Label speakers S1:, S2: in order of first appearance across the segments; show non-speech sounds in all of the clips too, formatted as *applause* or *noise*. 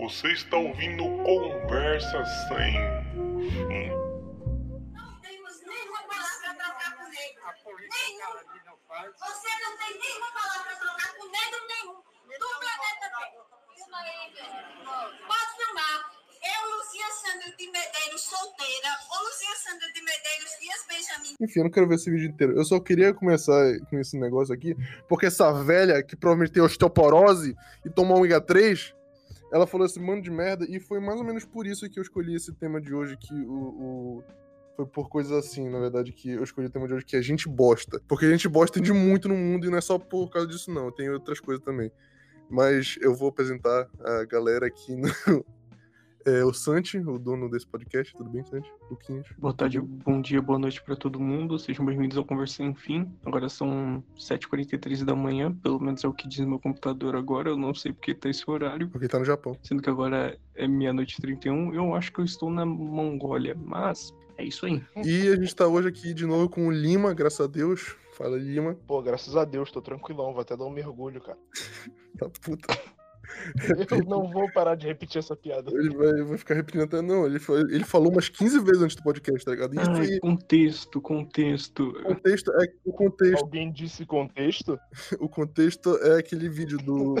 S1: Você está ouvindo Conversa Sem Fim.
S2: Não temos nenhuma palavra para trocar com negro. Nenhum. Você não tem nenhuma palavra para trocar com negro nenhum. Do planeta Terra. Pode filmar. Eu, Lucia Sandra de Medeiros, solteira. Ou Lucia Sandra de Medeiros, Dias Benjamin.
S3: Enfim, eu não quero ver esse vídeo inteiro. Eu só queria começar com esse negócio aqui, porque essa velha que provavelmente tem osteoporose e tomou um ômega 3, ela falou esse monte de merda, e foi mais ou menos por isso que eu escolhi esse tema de hoje, que o. o- Foi por coisas assim, na verdade, que eu escolhi o tema de hoje, que é gente bosta. Porque a gente bosta de muito no mundo e não é só por causa disso, não. Tem outras coisas também. Mas eu vou apresentar a galera aqui no. É, o Santi, o dono desse podcast. Tudo bem, Santi? Luquinhas.
S4: Boa tarde, bom dia, boa noite pra todo mundo. Sejam bem-vindos ao Conversa Enfim. Agora são 7h43 da manhã, pelo menos é o que diz meu computador agora. Eu não sei porque tá esse horário,
S3: Porque tá no Japão.
S4: sendo que agora é meia-noite e 31. Eu acho que eu estou na Mongólia, mas é isso aí.
S3: E a gente tá hoje aqui de novo com o Lima, graças a Deus. Fala, Lima.
S5: Pô, graças a Deus, tô tranquilão, vou até dar um mergulho, cara. *laughs*
S3: Tá puta.
S5: Eu não vou parar de repetir essa piada.
S3: Ele vai, vai ficar repetindo até. Não, ele, foi- ele falou umas 15 vezes antes do podcast, tá ligado? Isso
S4: Ai,
S3: aí,
S4: contexto, contexto.
S3: o contexto é o contexto,
S5: Alguém disse contexto? *laughs*
S3: o contexto é aquele vídeo do,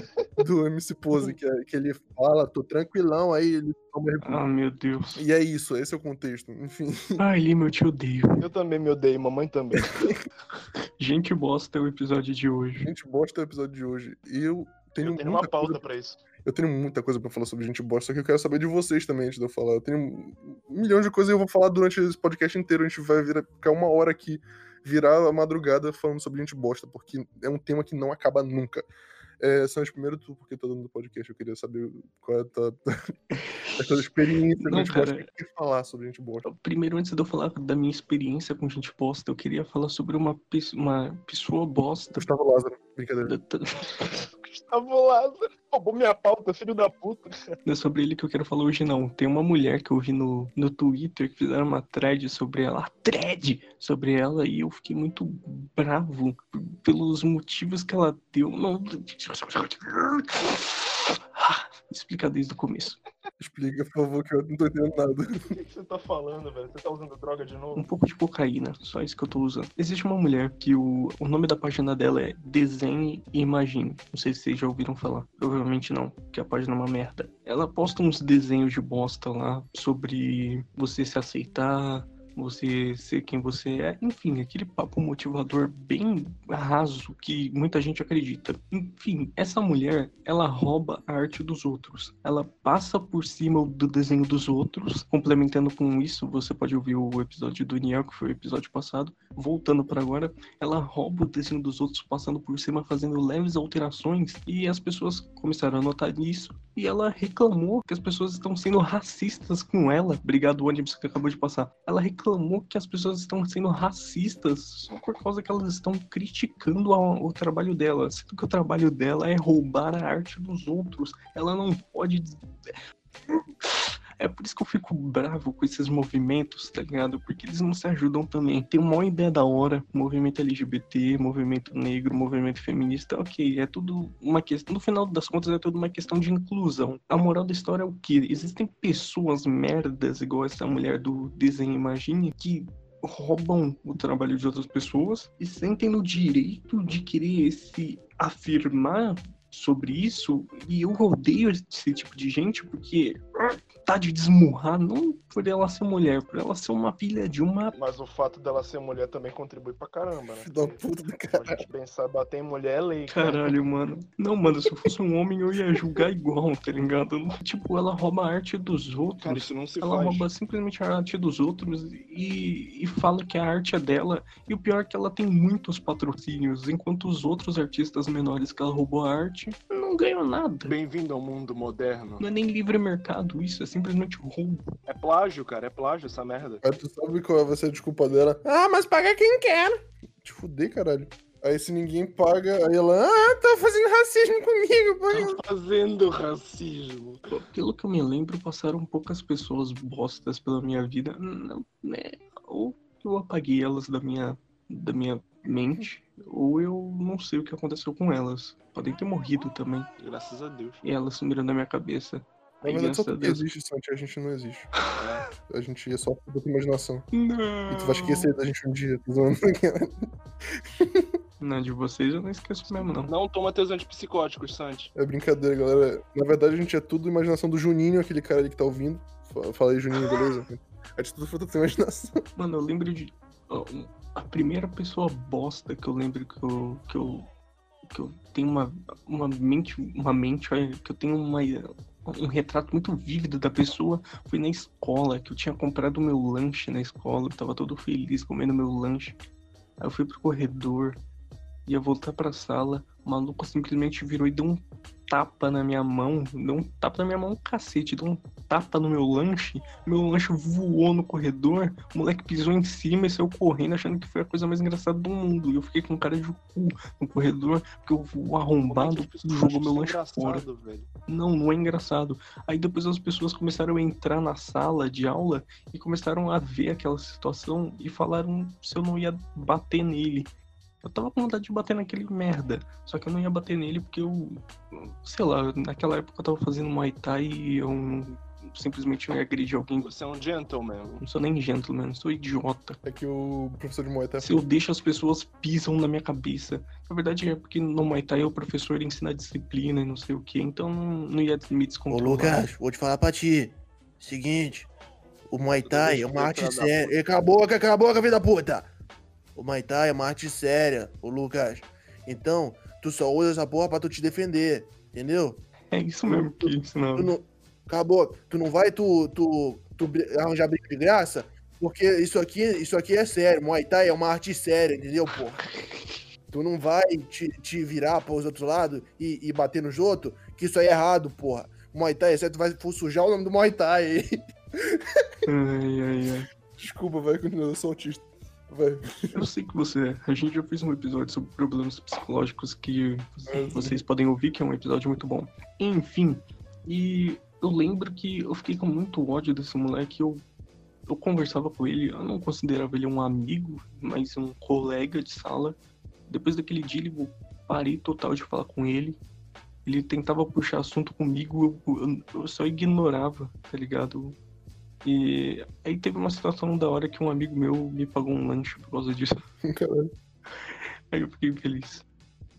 S3: do MC Pose, que, é- que ele fala, tô tranquilão, aí ele toma.
S4: Ah, meu Deus.
S3: E é isso, esse é o contexto. Enfim, *laughs*
S4: Ai, Lima, eu te odeio.
S5: Eu também me odeio, mamãe também. *laughs*
S4: Gente bosta é o episódio de hoje.
S3: gente bosta o episódio de hoje. E eu tenho,
S5: Eu tenho uma pauta
S3: coisa
S5: pra isso.
S3: Eu tenho muita coisa pra falar sobre gente bosta, só que eu quero saber de vocês também antes de eu falar. Eu tenho um milhão de coisas e eu vou falar durante esse podcast inteiro. A gente vai virar, ficar uma hora aqui, virar a madrugada falando sobre gente bosta, porque é um tema que não acaba nunca. É, Santos, primeiro tu, porque tá dando podcast, eu queria saber qual é a tua, *laughs* a tua experiência com
S4: Não,
S3: gente bosta.
S4: cara.
S3: O que quer falar sobre gente bosta?
S4: Primeiro, antes de eu falar da minha experiência com gente bosta, eu queria falar sobre uma, uma pessoa bosta.
S3: Gustavo Lázaro, brincadeira. *laughs*
S5: Gustavo Lázaro. Roubou minha pauta, filho da puta.
S4: Não é sobre ele que eu quero falar hoje, não. Tem uma mulher que eu vi no, no Twitter que fizeram uma thread sobre ela. A thread sobre ela e eu fiquei muito bravo pelos motivos que ela deu. Não... *laughs* Explicar desde o começo.
S3: Explica, por favor, que eu não tô entendendo nada.
S5: O que que você tá falando, velho? Você tá usando droga de
S4: Um
S5: novo?
S4: pouco de cocaína, só isso que eu tô usando. Existe uma mulher que o, o nome da página dela é Desenhe e Imagine. Não sei se vocês já ouviram falar. Provavelmente não, porque a página é uma merda. Ela posta uns desenhos de bosta lá sobre você se aceitar, você ser quem você é. Enfim, aquele papo motivador bem raso que muita gente acredita. Enfim, essa mulher, ela rouba a arte dos outros. Ela passa por cima do desenho dos outros. Complementando com isso, você pode ouvir o episódio do Niel, que foi o episódio passado. Voltando para agora, ela rouba o desenho dos outros, passando por cima, fazendo leves alterações. E as pessoas começaram a notar isso. E ela reclamou que as pessoas estão sendo racistas com ela. Obrigado, ônibus que acabou de passar. Ela reclamou que as pessoas estão sendo racistas só por causa que elas estão criticando a- o trabalho dela. Sendo que o trabalho dela é roubar a arte dos outros. Ela não pode. É por isso que eu fico bravo com esses movimentos, tá ligado? Porque eles não se ajudam também. Tem uma ideia da hora, movimento LGBT, movimento negro, movimento feminista, ok, é tudo uma questão. No final das contas, é tudo uma questão de inclusão. A moral da história é o que? Existem pessoas merdas, igual essa mulher do Desenho Imagine, que roubam o trabalho de outras pessoas e sentem no direito de querer se afirmar sobre isso e eu odeio esse tipo de gente porque tá de desmurrar não por ela ser mulher, por ela ser uma filha de uma
S5: Mas o fato dela ser mulher também contribui pra caramba, né?
S3: Da puta do
S5: A
S3: cara.
S5: gente pensar, bater em mulher é lei, cara.
S4: Caralho, mano. Não, mano, se eu fosse um homem eu ia julgar igual, tá ligado? Tipo, ela rouba a arte dos outros.
S5: Cara, isso não se
S4: Ela
S5: faz.
S4: rouba simplesmente a arte dos outros e, e fala que a arte é dela. E o pior é que ela tem muitos patrocínios, enquanto os outros artistas menores que ela roubou a arte não ganham nada.
S5: Bem-vindo ao mundo moderno.
S4: Não é nem livre mercado isso, é simplesmente roubo.
S5: É plágio, cara, é plágio essa merda.
S3: Aí tu sabe qual vai ser a desculpa dela? Ah, mas paga quem quer. Te fuder, caralho. Aí se ninguém paga, aí ela, ah, tá fazendo racismo comigo, pô.
S5: Tá fazendo racismo.
S4: Pelo que eu me lembro, passaram poucas pessoas bostas pela minha vida. Não, né? Ou eu apaguei elas da minha, da minha mente, ou eu não sei o que aconteceu com elas. Podem ter morrido também.
S5: Graças a Deus.
S4: E elas sumiram da minha cabeça.
S3: Na verdade, só
S4: a
S3: tu que existe, Santi, a gente não existe. A gente é só da tua imaginação.
S4: Não.
S3: E tu vai esquecer da gente um dia, tô zoando.
S4: Não, de vocês eu não esqueço mesmo, não.
S5: Não toma teus antipsicóticos, Santi.
S3: É brincadeira, galera. Na verdade, a gente é tudo imaginação do Juninho, aquele cara ali que tá ouvindo. Fa- Fala aí, Juninho, beleza? *laughs* É de tudo fruto da tua imaginação.
S4: Mano, eu lembro de. A primeira pessoa bosta que eu lembro que eu. que eu. que eu tenho uma, uma mente. Uma mente, que eu tenho uma. Um retrato muito vívido da pessoa foi na escola, que eu tinha comprado meu lanche na escola, eu tava todo feliz comendo meu lanche. Aí eu fui pro corredor, ia voltar pra sala, o maluco simplesmente virou e deu um tapa na minha mão, deu um tapa na minha mão, um cacete, deu um tapa no meu lanche, meu lanche voou no corredor, o moleque pisou em cima e saiu correndo achando que foi a coisa mais engraçada do mundo. E eu fiquei com cara de cu no corredor, porque o
S5: é
S4: arrombado
S5: pessoas
S4: jogou meu lanche fora.
S5: velho?
S4: Não, não é engraçado. Aí depois as pessoas começaram a entrar na sala de aula e começaram a ver aquela situação e falaram se eu não ia bater nele. Eu tava com vontade de bater naquele merda, só que eu não ia bater nele porque eu, sei lá, naquela época eu tava fazendo Muay Thai e eu não- simplesmente não ia agredir alguém.
S5: Você é um gentleman.
S4: Não sou nem gentleman, eu sou idiota.
S3: É que o professor de Muay Thai
S4: Se eu deixo as pessoas pisam na minha cabeça. Na verdade é porque no Muay Thai o professor ensina disciplina e não sei o que, então não, ia me
S6: Ô
S4: descontrolar.
S6: Lucas, vou te falar pra ti. Seguinte, o Muay Thai é uma arte séria. Ei, Cala a boca, cala a boca, filho da puta! O Muay Thai é uma arte séria, ô Lucas. Então, tu só usa essa porra pra tu te defender, entendeu?
S4: É isso mesmo que ensinava.
S6: Tu não. Cala a boca. Tu não vai tu, tu, tu arranjar briga de graça, porque isso aqui, isso aqui é sério. Muay Thai é uma arte séria, entendeu, porra? Tu não vai te, te virar pros outros lados e, e bater nos outros, que isso aí é errado, porra. Muay Thai é certo, tu vai sujar o nome do Muay Thai aí.
S4: Ai, ai, ai.
S3: Desculpa, vai, continua, eu sou autista. Vai.
S4: Eu sei que você. A gente já fez um episódio sobre problemas psicológicos que vocês podem ouvir, que é um episódio muito bom. Enfim, e eu lembro que eu fiquei com muito ódio desse moleque. Eu, eu conversava com ele, eu não considerava ele um amigo, mas um colega de sala. Depois daquele dia, eu parei total de falar com ele. Ele tentava puxar assunto comigo, eu, eu- eu só ignorava, tá ligado? E aí teve uma situação da hora que um amigo meu me pagou um lanche por causa disso. *laughs* Aí eu fiquei feliz.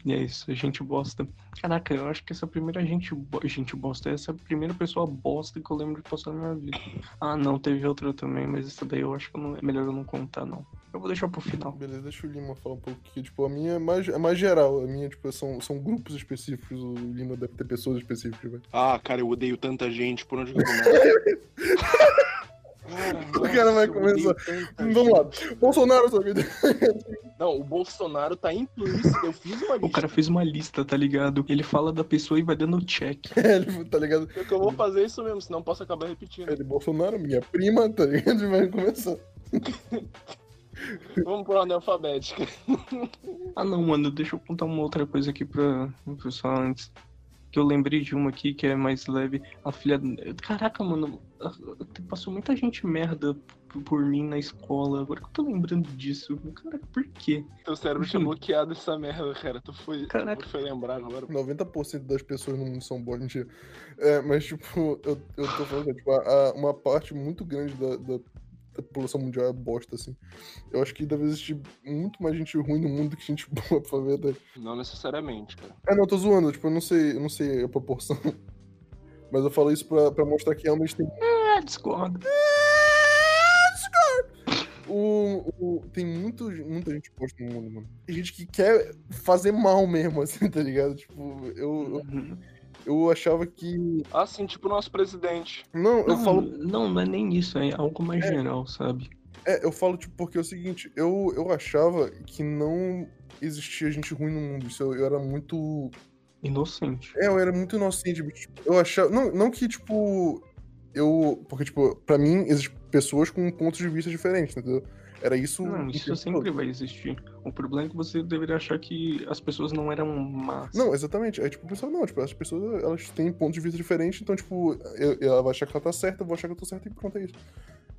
S4: E é isso, a gente bosta. Caraca, eu acho que essa primeira gente, bo- gente bosta, essa é a primeira pessoa bosta que eu lembro de passar na minha vida. Ah, não, teve outra também, mas essa daí eu acho que não- é melhor eu não contar, não. Eu vou deixar pro final.
S3: Beleza, deixa o Lima falar um pouco. Que, tipo, a minha é mais, é mais geral. A minha, tipo, são, são grupos específicos. O Lima deve ter pessoas específicas, velho.
S5: Ah, cara, eu odeio tanta gente. Por onde que eu *laughs* começo? Cara,
S3: O cara vai começar. Vamos lá. Bolsonaro, sua vida.
S5: Não, o Bolsonaro tá implícito. Eu fiz uma lista.
S4: O cara fez uma lista, tá ligado? Ele fala da pessoa e vai dando check. *laughs*
S3: Ele, tá ligado?
S5: Eu que eu vou fazer isso mesmo, senão posso acabar repetindo.
S3: Ele, Bolsonaro, minha prima, tá ligado? Vai começar. *laughs*
S5: Vamos por ordem alfabética.
S4: Ah não, mano, deixa eu contar uma outra coisa aqui pra o pessoal antes. Que eu lembrei de uma aqui que é mais leve. A filha. Caraca, mano, passou muita gente merda por mim na escola. Agora que eu tô lembrando disso. Caraca, por quê?
S5: Teu cérebro tinha bloqueado essa merda, cara. Tu foi,
S4: Caraca.
S5: tu foi lembrar agora.
S3: 90% das pessoas no mundo são boas, mentira. É, mas, tipo, eu, eu tô falando, que, tipo, a- a- uma parte muito grande da, da, da população mundial é bosta, assim. Eu acho que deve existir muito mais gente ruim no mundo do que gente *laughs* boa, pra a verdade.
S5: Não necessariamente, cara.
S3: É, não, eu tô zoando, tipo, eu não sei, eu não sei a proporção. Mas eu falo isso pra, pra mostrar que realmente tem
S4: Ah, discordo. *laughs*
S3: O, o- tem muito, muita gente posta no mundo, mano. Tem gente que quer fazer mal mesmo, assim, tá ligado? Tipo, eu, eu, eu achava que.
S5: Ah, sim, tipo o nosso presidente.
S3: Não, eu
S4: Não,
S3: falo.
S4: não, não é nem isso, é algo mais geral, sabe?
S3: É, eu falo, tipo, porque é o seguinte, eu, eu achava que não existia gente ruim no mundo. Isso eu, eu era muito.
S4: Inocente.
S3: É, eu era muito inocente. bicho. Eu achava. Não, não que, tipo. Eu. Porque, tipo, pra mim, existem pessoas com pontos de vista diferentes, entendeu? Era isso.
S4: Não, isso sempre
S3: todo.
S4: vai existir. O problema é que você deveria achar que as pessoas não eram más.
S3: Não, exatamente. Aí, tipo, o pessoal, não, tipo, as pessoas, elas têm pontos de vista diferentes, então, tipo, eu, ela vai achar que ela tá certa, eu vou achar que eu tô certo e pronto, é isso.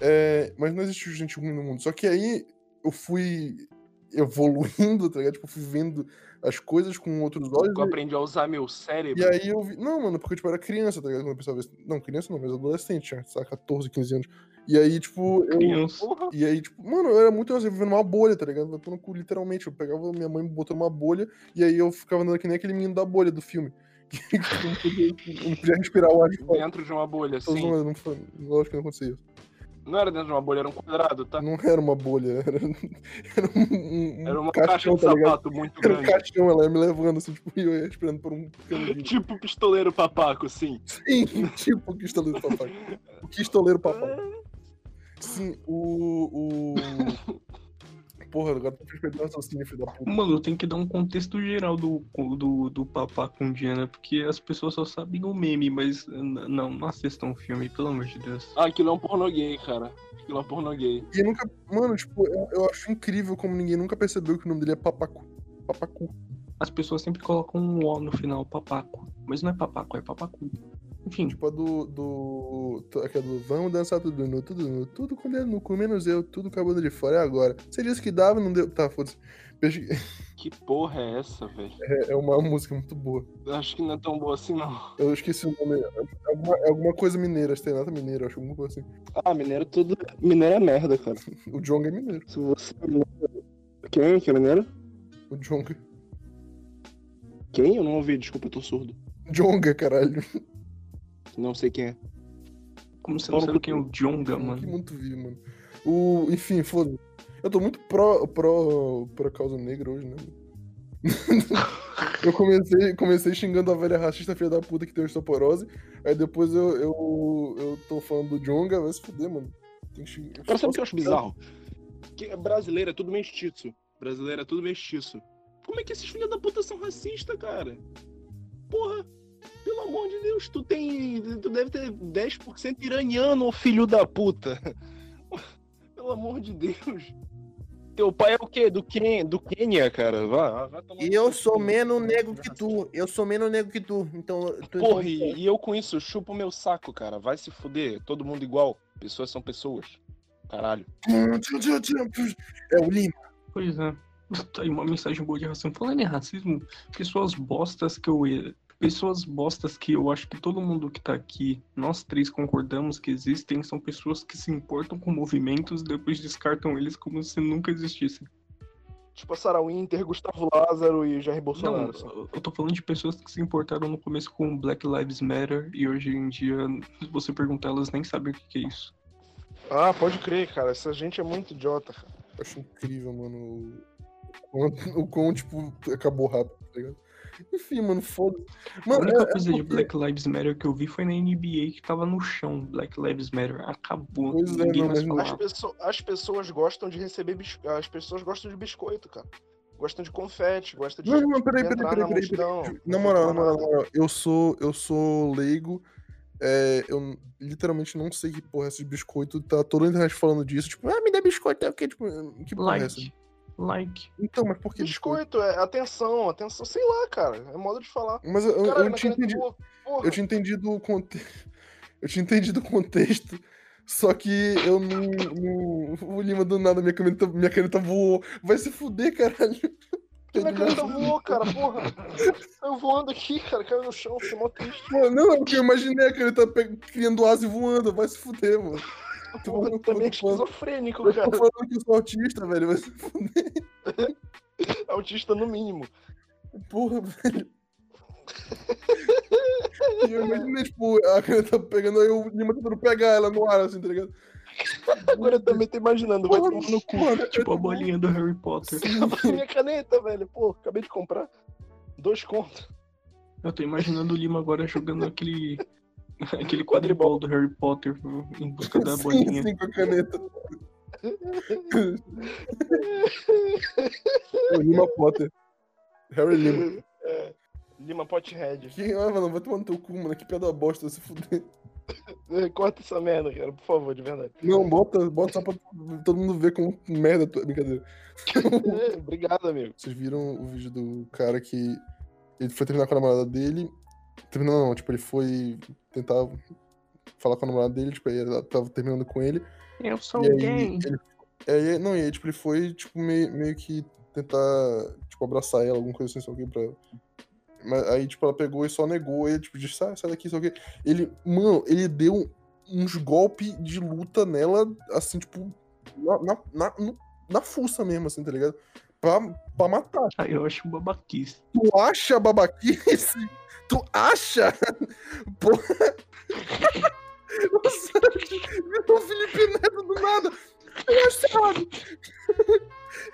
S3: É, mas não existe gente ruim no mundo. Só que aí eu fui evoluindo, tá ligado? Tipo, fui vendo as coisas com outros olhos.
S5: Eu
S3: e-
S5: aprendi a usar meu cérebro.
S3: E aí eu vi. Não, mano, porque tipo, eu era criança, tá ligado? Quando eu pensava isso. Não, criança não, mas adolescente, tinha, sei lá, 14, 15 anos. E aí, tipo, eu.
S4: Criança.
S3: E aí, tipo, mano, eu era muito assim, vivendo uma bolha, tá ligado? No cu, literalmente. Eu pegava minha mãe, me botou numa bolha, e aí eu ficava andando que nem aquele menino da bolha do filme. *laughs* Que não podia, não podia respirar o ar de fora.
S5: Dentro de uma bolha, assim.
S3: não foi- Lógico que não acontecia isso.
S5: Não era dentro de uma bolha, era um quadrado, tá?
S3: Não era uma bolha, *laughs* era, era um, um,
S5: Era uma
S3: caixão,
S5: caixa de
S3: tá ligado?
S5: sapato muito
S3: Era um
S5: grande.
S3: caixão, ela ia me levando, assim, tipo, e eu ia esperando por um pequeno. *laughs*
S5: Tipo pistoleiro papaco, assim.
S3: Sim, *laughs* tipo pistoleiro papai. O pistoleiro papai. Sim, o. o... Porra, agora tu fez perder o raciocínio, filho da puta.
S4: Mano, tem que dar um contexto geral do, do, do Papá com Diana, porque as pessoas só sabem o meme, mas não, não assistam o filme, pelo amor de Deus.
S5: Ah, aquilo é um pornô gay, cara. Aquilo é um pornô gay.
S3: E eu nunca. Mano, tipo, eu, eu acho incrível como ninguém nunca percebeu que o nome dele é Papacu. Papacu.
S4: As pessoas sempre colocam um O no final, papaco. Mas não é papaco, é papacu. Enfim,
S3: Tipo a do. do. Aquela do Vamos dançar tudo nu, tudo nu, tudo com dedo no cu, menos eu, tudo com a bunda de fora. É agora. Você disse que dava, não deu. Tá, foda-se. *laughs*
S5: Que porra é essa, velho?
S3: É, é uma música muito boa.
S5: Acho que não é tão boa assim, não.
S3: Eu esqueci o nome. É alguma, é alguma coisa mineira, Stenata mineira, acho alguma coisa assim.
S5: Ah, mineiro tudo. Mineiro é merda, cara.
S3: O Jonga é mineiro.
S5: Se você. Quem? Que é mineiro?
S3: O Jonga.
S5: Quem? Eu não ouvi, desculpa, eu tô surdo.
S3: Jonga, caralho.
S5: Não sei quem é.
S4: como você não sabe quem é o Jonga,
S3: Que
S4: mano.
S3: muito vi, mano. O, enfim, foda Eu tô muito pró, pró, pró causa negra hoje, né? *laughs* eu comecei, comecei xingando a velha racista filha da puta que tem osteoporose. Aí depois eu, eu, eu tô falando do Jonga, vai se fuder, mano. Tem que xingar.
S5: Cara, sabe o que eu acho bizarro? Que brasileiro é tudo mestiço. Brasileiro é tudo mestiço. Como é que esses filhos da puta são racistas, cara? Porra, pelo amor de Deus, tu tem. Tu deve ter 10% iraniano, ô filho da puta. *laughs* Pelo amor de Deus. Teu pai é o quê? Do, Ken, do Quênia, cara? Vai, vai tomar
S6: E eu sou menos negro que tu. Eu sou menos negro que tu. Então. tu
S5: Porra, e, e eu com isso chupo o meu saco, cara. Vai se fuder. Todo mundo igual. Pessoas são pessoas. Caralho.
S3: É o Lima.
S4: Pois é. Tá aí uma mensagem boa de racismo. Falando em racismo, pessoas bostas que eu. Pessoas bostas que eu acho que todo mundo que tá aqui, nós três concordamos que existem, são pessoas que se importam com movimentos e depois descartam eles como se nunca existissem.
S5: Tipo a Sarah Winter, Gustavo Lázaro e Jair
S4: Não,
S5: Bolsonaro. assim.
S4: eu eu tô falando de pessoas que se importaram no começo com Black Lives Matter e hoje em dia, se você perguntar, elas nem sabem o que que é isso.
S5: Ah, pode crer, cara. Essa gente é muito idiota, cara.
S3: Eu acho incrível, mano. O quão, o quão, tipo, acabou rápido, tá ligado? Enfim, mano, foda
S4: A única
S3: é- é
S4: coisa de
S3: porque-
S4: Black Lives Matter que eu vi foi na NBA que tava no chão. Black Lives Matter acabou.
S3: Pois é,
S4: Ninguém
S3: não,
S4: mais
S3: não-
S5: As, as pessoas gostam de receber. As pessoas gostam de biscoito, cara. Gostam de confete, gostam de.
S3: Não, não, peraí,
S5: de
S3: peraí, peraí,
S5: na
S3: peraí, peraí.
S5: não
S3: Na moral, na moral, na moral, eu sou, eu sou leigo. é, eu literalmente não sei que porra é esse biscoito. Tá toda a internet falando disso. Tipo, ah, me dá biscoito. É o quê? Tipo, que porra é essa?
S4: Like.
S3: Então, mas por que biscoito?
S5: Biscoito, é atenção, atenção, sei lá, cara. É modo de falar.
S3: Mas eu,
S5: Caralho,
S3: eu tinha
S5: caneta
S3: entendido.
S5: boa.
S3: Eu tinha entendido o contexto. *laughs* Eu tinha entendido o contexto. Só que eu não. não... O Lima do nada, minha caneta, minha caneta voou. Vai se fuder, caralho.
S5: Minha caneta voou, cara, porra. *laughs* Eu voando aqui, cara, caiu no chão, fiquei mó triste.
S3: Pô, não, é porque eu imaginei a caneta pe- criando asa e voando. Vai se fuder, mano. *laughs* Falando-
S5: também é esquizofrênico,
S3: Eu
S5: cara.
S3: tô falando que eu sou autista, velho. Vai se fuder.
S5: Autista no mínimo.
S3: Porra, velho. E eu imaginei, tipo, a caneta pegando aí o Lima tentando pegar ela no ar, assim, tá ligado?
S5: Agora eu também tô imaginando, vai
S3: Porra,
S5: tomar no cu.
S3: porra,
S4: Tipo a bolinha do Harry Potter.
S5: Minha caneta, velho. Pô, acabei de comprar. Dois contos.
S4: Eu tô imaginando o Lima agora jogando aquele. *laughs* aquele quadribol do Harry Potter em busca da *laughs*
S3: Sim,
S4: bolinha.
S3: sim, com a caneta. É o Lima Potter. Harry Lima.
S5: Lima Pothead.
S3: Que, ah, mano, vai tomar no teu cu, mano. Que pedra bosta, se fuder.
S5: É, *laughs* Corta essa merda, cara, por favor, de verdade.
S3: Não, bota, bota só pra todo mundo ver como merda tu é. Brincadeira.
S5: É, obrigado, amigo.
S3: Vocês viram o vídeo do cara que ele foi terminar com a namorada dele. Terminou, não, tipo, ele foi tentar falar com a namorada dele, tipo, aí ela tava terminando com ele.
S4: Eu sou
S3: e
S4: gay.
S3: ele, aí, não, e aí, tipo, ele foi, tipo, meio, meio que tentar, tipo, abraçar ela, alguma coisa assim, o quê, pra. Mas aí, tipo, ela pegou e só negou. Ele, tipo, disse, sai, sai daqui, o quê. Ele, mano, ele deu uns golpes de luta nela, assim, tipo, na, na, na, na fuça mesmo, assim, tá ligado? Pra, pra matar.
S4: Ah, eu acho babaquice.
S3: Tu acha babaquice? *laughs* Tu acha? Porra. Nossa, virou Felipe Neto do nada. Eu acho errado.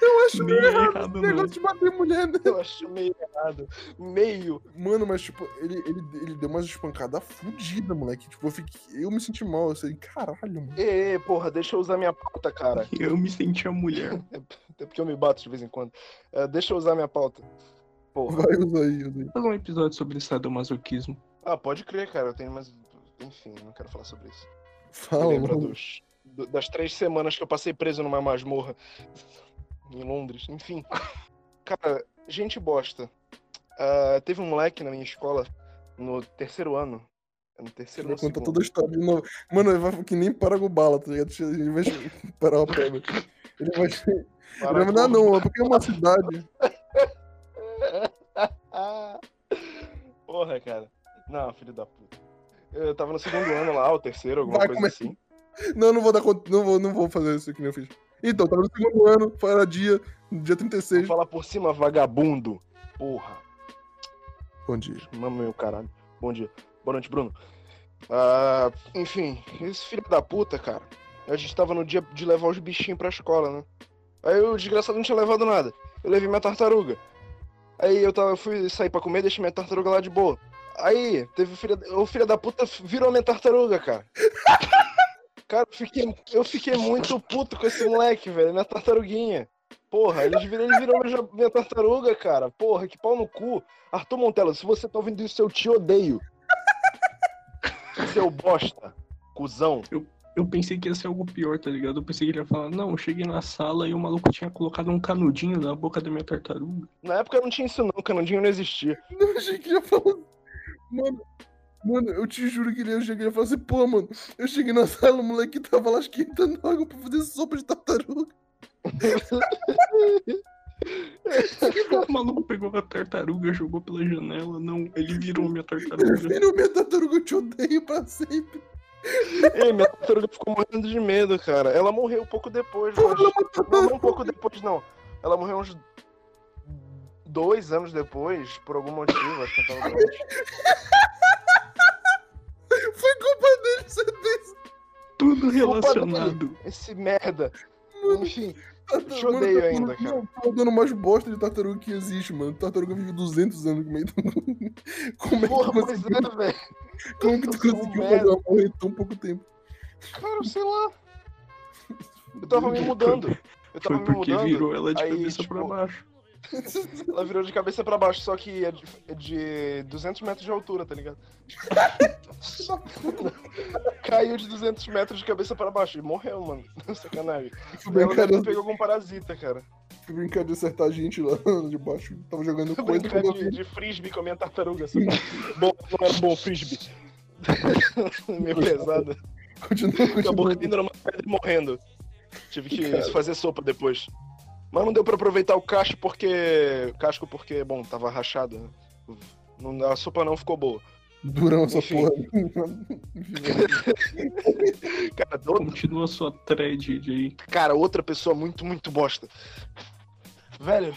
S3: Eu acho
S4: Meio
S3: meio errado
S4: errado,
S3: negócio de bater mulher, né?
S5: Eu acho meio errado. Meio.
S3: Mano, mas tipo, ele, ele, ele deu umas espancadas fodidas, moleque. Tipo, eu, fiquei, eu me senti mal. Eu sei, caralho, mano.
S5: Ê, porra, deixa eu usar minha pauta, cara. *laughs*
S4: Eu me senti a mulher. *laughs*
S5: Até porque eu me bato de vez em quando. É, deixa eu usar minha pauta. Porra.
S3: Vai, usa aí, usa aí.
S4: Fazer um episódio sobre sadomasoquismo.
S5: Ah, pode crer, cara. Eu tenho mais. Enfim, não quero falar sobre isso.
S3: Fala,
S5: Lembra
S3: mano.
S5: dos, do- das três semanas que eu passei preso numa masmorra em Londres. Enfim. Cara, gente bosta. Ah, teve um moleque na minha escola no terceiro ano. É No terceiro ano.
S3: contar toda a história de novo. Mano, ele vai que nem Paragobala, tá ligado? Ele vai parar uma prova. Ele vai. Ele vai não, não, é porque é uma cidade.
S5: Porra, cara. Não, filho da puta. Eu tava no segundo ano lá, o terceiro, alguma
S3: Vai,
S5: coisa
S3: é
S5: assim.
S3: Não, não vou dar conta. Não vou, não vou fazer isso que nem eu fiz. Então, tava no segundo ano, era dia, dia
S5: Vou
S3: 36.
S5: falar por cima, vagabundo. Porra.
S3: Bom dia.
S5: Mamãe, o caralho. Bom dia. Boa noite, Bruno. Ah, enfim, esse filho da puta, cara. A gente tava no dia de levar os bichinhos pra escola, né? Aí o desgraçado não tinha levado nada. Eu levei minha tartaruga. Aí eu tava, fui sair pra comer, deixei minha tartaruga lá de boa. Aí, teve o filho, o filho da puta virou minha tartaruga, cara. *laughs* Cara, eu fiquei, eu fiquei muito puto com esse moleque, velho. Minha tartaruguinha. Porra, ele virou, ele virou minha, minha tartaruga, cara. Porra, que pau no cu. Arthur Montella, se você tá ouvindo isso, eu te odeio. Seu bosta. Cusão.
S4: Eu pensei que ia ser algo pior, tá ligado? Eu pensei que ele ia falar, não, eu cheguei na sala e o maluco tinha colocado um canudinho na boca da minha tartaruga.
S5: Na época não tinha isso não, canudinho não existia.
S3: Não, eu achei que ia falar. Mano, mano, eu te juro que ele eu cheguei e falar assim, pô, mano, eu cheguei na sala, o moleque tava lá esquentando água pra fazer sopa de tartaruga. *laughs*
S4: O maluco pegou a tartaruga, jogou pela janela. Não, ele virou minha
S3: Ele
S4: tartaruga.
S3: virou minha tartaruga, eu te odeio pra sempre.
S5: Ei, minha tartaruga ficou morrendo de medo, cara. Ela morreu um pouco depois, mas... Não, não um pouco depois, não. Ela morreu uns dois anos depois, por algum motivo, acho que eu tava doente. *laughs*
S3: Culpa dele, certeza.
S4: Tudo relacionado.
S5: Esse merda. Enfim,
S3: Eu
S5: te odeio ainda, cara.
S3: Tô dando mais bosta de tartaruga que existe, mano. Tartaruga vive 200 anos no meio do... *laughs* Como é que
S5: porra,
S3: tu
S5: pois
S3: conseguiu,
S5: é, velho.
S3: como que tu conseguiu fazer ela morrer em tão pouco tempo?
S5: Cara, sei lá. Eu tava me mudando. Eu tava
S4: Foi
S5: me
S4: porque
S5: mudando.
S4: virou ela de
S5: aí,
S4: cabeça
S5: tipo,
S4: pra baixo. *laughs*
S5: Ela virou de cabeça pra baixo, só que é de, é de 200 metros de altura, tá ligado? *laughs* Caiu de 200 metros de cabeça pra baixo e morreu, mano. *laughs* Sacanagem. Ter pegou algum parasita, cara.
S3: fui brincar de acertar a gente lá de baixo. Tava jogando coisa
S5: de, de frisbee com a minha tartaruga. Sabe? bom, não era bom frisbee. Meio pesada.
S3: Continua,
S5: Acabou
S3: continua.
S5: caindo numa pedra e morrendo. Tive que
S3: Cara.
S5: fazer sopa depois. Mas não deu pra aproveitar o casco porque. Casco porque, bom, tava rachado. né? Não- a sopa não ficou boa.
S3: Durão essa
S5: Enfim.
S3: porra. *laughs*
S5: Cara,
S4: Continua sua thread aí.
S5: cara, outra pessoa muito, muito bosta. Velho,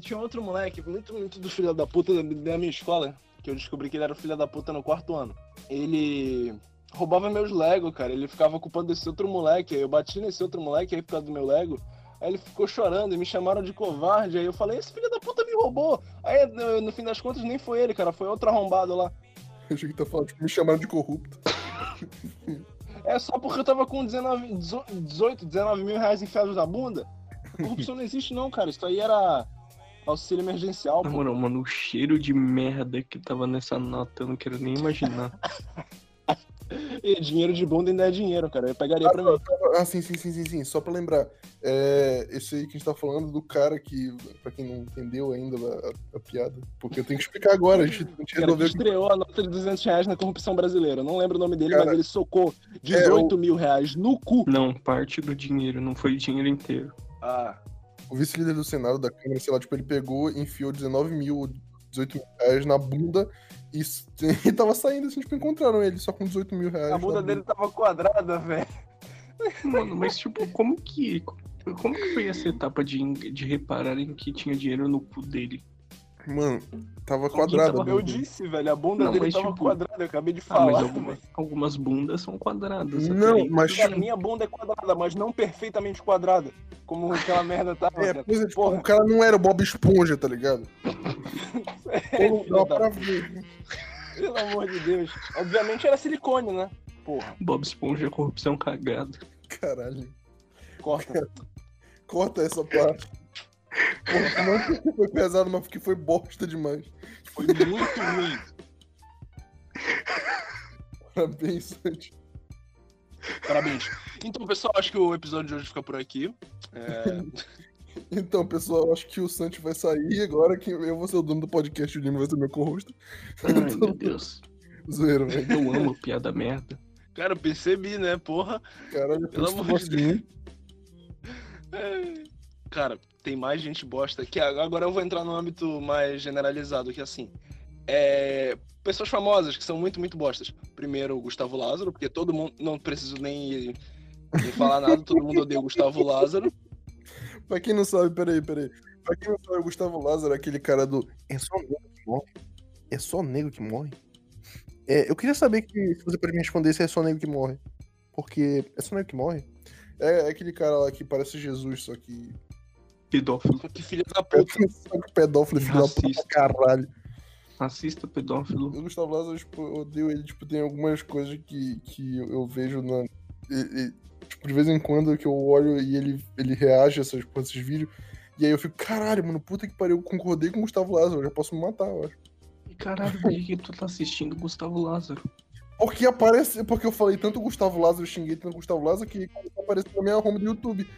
S5: tinha outro moleque, muito, muito do filho da puta da, minha escola, que eu descobri que ele era o filho da puta no quarto ano. Ele roubava meus Lego, cara. Ele ficava culpando esse outro moleque. Aí eu bati nesse outro moleque aí por causa do meu Lego. Aí ele ficou chorando e me chamaram de covarde. Aí eu falei, esse filho da puta me roubou. Aí no, fim das contas nem foi ele, cara. Foi outro arrombado lá. *laughs*
S3: Eu achei que tá falando, tipo, me chamaram de corrupto.
S5: É só porque eu tava com 19, 18, 19 mil reais enfiados na bunda. Corrupção não existe, não, cara. Isso aí era auxílio emergencial.
S4: Na moral, mano, o cheiro de merda que tava nessa nota, eu não quero nem imaginar. *laughs* *laughs*
S5: E dinheiro de bunda ainda é dinheiro, cara. Eu pegaria pra mim.
S3: Ah, sim, sim, sim, sim, sim. Só pra lembrar. É, esse aí que a gente tá falando do cara que, pra quem não entendeu ainda a, a piada, porque eu tenho que explicar agora, a gente, a gente
S5: O cara que
S3: resolveu que
S5: estreou a nota de 200 reais na corrupção brasileira. Eu não lembro o nome dele,
S3: Cara,
S5: mas ele socou 18
S3: é, o-
S5: mil reais no cu.
S4: Não, parte do dinheiro, não foi o dinheiro inteiro.
S5: Ah.
S3: o vice-líder do Senado, da Câmara, sei lá, tipo, ele pegou e enfiou 19 mil, 18 mil reais na bunda e, s- *laughs* e tava saindo, assim, tipo, encontraram ele só com 18 mil reais.
S5: A bunda dele tava quadrada, velho.
S4: Mano, mas tipo, como que. Como que foi essa etapa de, de repararem que tinha dinheiro no cu dele?
S3: Mano, tava
S4: Alguém
S3: quadrada.
S4: tava-
S5: Eu disse, velho, a bunda
S4: Não,
S5: dele
S4: mas,
S5: tava
S4: tipo-
S5: quadrada, eu acabei de
S4: Ah,
S5: falar.
S4: mas algumas, algumas bundas são quadradas.
S3: Não,
S4: aí.
S3: mas
S5: Cara, minha bunda é quadrada, mas não perfeitamente quadrada. Como aquela merda tava,
S3: É,
S5: cara.
S3: pois é, tipo, o cara não era o Bob Esponja, tá ligado?
S5: É, *laughs*
S3: Pô, dá pra ver.
S5: Pelo amor de Deus. Obviamente era silicone, né? Porra,
S4: Bob Esponja é corrupção cagada.
S3: Caralho.
S5: corta.
S3: Corta essa parte. Porra, não porque foi pesado, mas porque foi bosta demais.
S5: Foi muito ruim.
S3: Parabéns, Santi.
S5: Parabéns. Então, pessoal, acho que o episódio de hoje fica por aqui. É, *laughs*
S3: Então, pessoal, acho que o Santi vai sair agora, que eu vou ser o dono do podcast, o Lima vai ser meu co-host.
S4: Ai, meu *laughs* Deus.
S3: Zoeiro, velho.
S4: Eu amo piada merda.
S5: cara, eu percebi, né? Porra.
S3: Caralho,
S5: Pelo
S3: isso tu
S5: amor de
S3: de mim.
S5: É. Cara, tem mais gente bosta. Que agora eu vou entrar no âmbito mais generalizado, que assim. É. Pessoas famosas que são muito, muito bostas. Primeiro, o Gustavo Lázaro, porque todo mundo. Não preciso nem, nem falar nada, todo mundo odeia o Gustavo Lázaro.
S3: Pra quem não sabe, peraí, peraí. Pra quem não sabe, o Gustavo Lázaro é aquele cara do. É só negro que morre? É só negro que morre? É, eu queria saber que, se você pode me responder se é só negro que morre. Porque é só negro que morre? É, é aquele cara lá que parece Jesus, só que.
S4: Pedófilo.
S5: Que filha da puta.
S3: Pedófilo, filho da puta, caralho.
S4: Assista pedófilo.
S3: O Gustavo Lázaro, tipo, eu odeio ele, tipo, tem algumas coisas que, que eu vejo na. e- e, tipo, de vez em quando que eu olho e ele, ele reage a essas, a esses vídeos. E aí eu fico, caralho, mano, puta que pariu, eu concordei com o Gustavo Lázaro, eu já posso me matar, eu acho.
S4: E caralho, por que tu tá assistindo Gustavo Lázaro?
S3: Porque aparece, porque eu falei tanto Gustavo Lázaro, eu xinguei tanto Gustavo Lázaro que começou a aparecer na minha home do YouTube.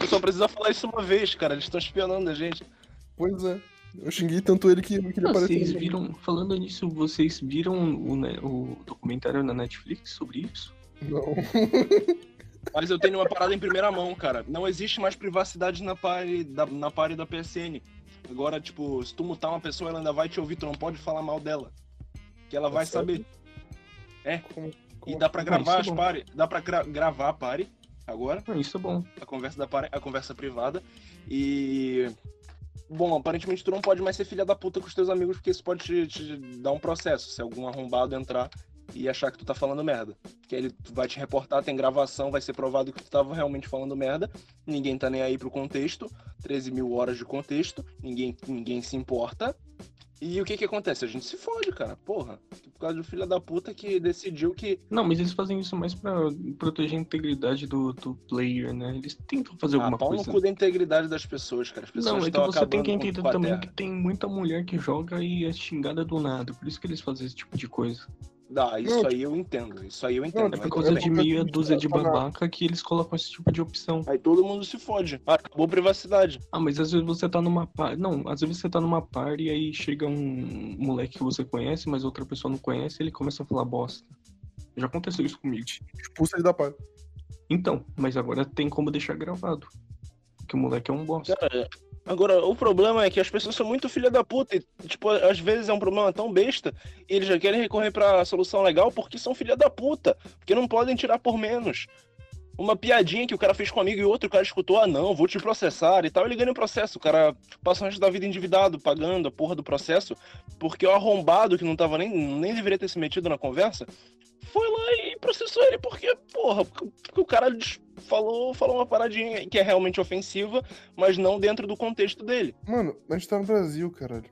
S5: Eu só precisa falar isso uma vez, cara. Eles estão espionando a gente.
S3: Pois é. Eu xinguei tanto ele que, ele apareceu.
S4: Vocês viram, falando nisso, vocês viram o, ne- o documentário na Netflix sobre isso?
S3: Não. *laughs*
S5: Mas eu tenho uma parada em primeira mão, cara. Não existe mais privacidade na party da, na party da PSN. Agora, tipo, se tu mutar uma pessoa, ela ainda vai te ouvir, tu não pode falar mal dela. Que ela vai
S3: sério?
S5: saber.
S3: Como-
S5: E
S3: como-
S5: dá pra gravar
S4: é
S5: as party. Dá pra gra- gravar a party agora,
S4: Ah, isso é bom.
S5: a conversa da a conversa privada. E. Bom, aparentemente tu não pode mais ser filha da puta com os teus amigos, porque isso pode te, te dar um processo. Se algum arrombado entrar e achar que tu tá falando merda. Que aí ele vai te reportar, tem gravação, vai ser provado que tu tava realmente falando merda. Ninguém tá nem aí pro contexto. 13 mil horas de contexto. Ninguém, ninguém se importa. E o que que acontece? A gente se fode, cara. Porra. Por causa do filho da puta que decidiu que.
S4: Não, mas eles fazem isso mais pra proteger a integridade do, do player, né? Eles tentam fazer
S5: Ah,
S4: alguma
S5: pau no
S4: coisa.
S5: cu da integridade das pessoas, cara. As pessoas
S4: Não, é que
S5: estão
S4: você tem que entender também que tem muita mulher que joga e é xingada do nada. Por isso que eles fazem esse tipo de coisa.
S5: Dá, isso
S3: Não,
S5: aí eu entendo. Isso aí eu entendo.
S4: É
S3: tipo,
S4: por causa de meia dúzia de babaca que eles colocam esse tipo de opção.
S5: Aí todo mundo se fode. Acabou a privacidade.
S4: Ah, mas às vezes você tá numa par... Não, às vezes você tá numa par e aí chega um moleque que você conhece, mas outra pessoa não conhece e ele começa a falar bosta. Já aconteceu isso comigo.
S3: Expulsa ele da paz.
S4: Então, mas agora tem como deixar gravado. Que o moleque é um bosta.
S5: Cara, agora, o problema é que as pessoas são muito filha da puta. E, tipo, às vezes é um problema tão besta e eles já querem recorrer pra solução legal porque são filha da puta. Porque não podem tirar por menos. Uma piadinha que o cara fez com um amigo e outro, cara escutou, ah não, vou te processar e tal, ele ganha o processo. O cara passa o resto da vida endividado, pagando a porra do processo, porque o arrombado, que não tava nem, nem deveria ter se metido na conversa, foi lá e processou ele, porque, porra, porque o cara falou, falou uma paradinha que é realmente ofensiva, mas não dentro do contexto dele.
S3: Mano, a gente tá no Brasil, caralho.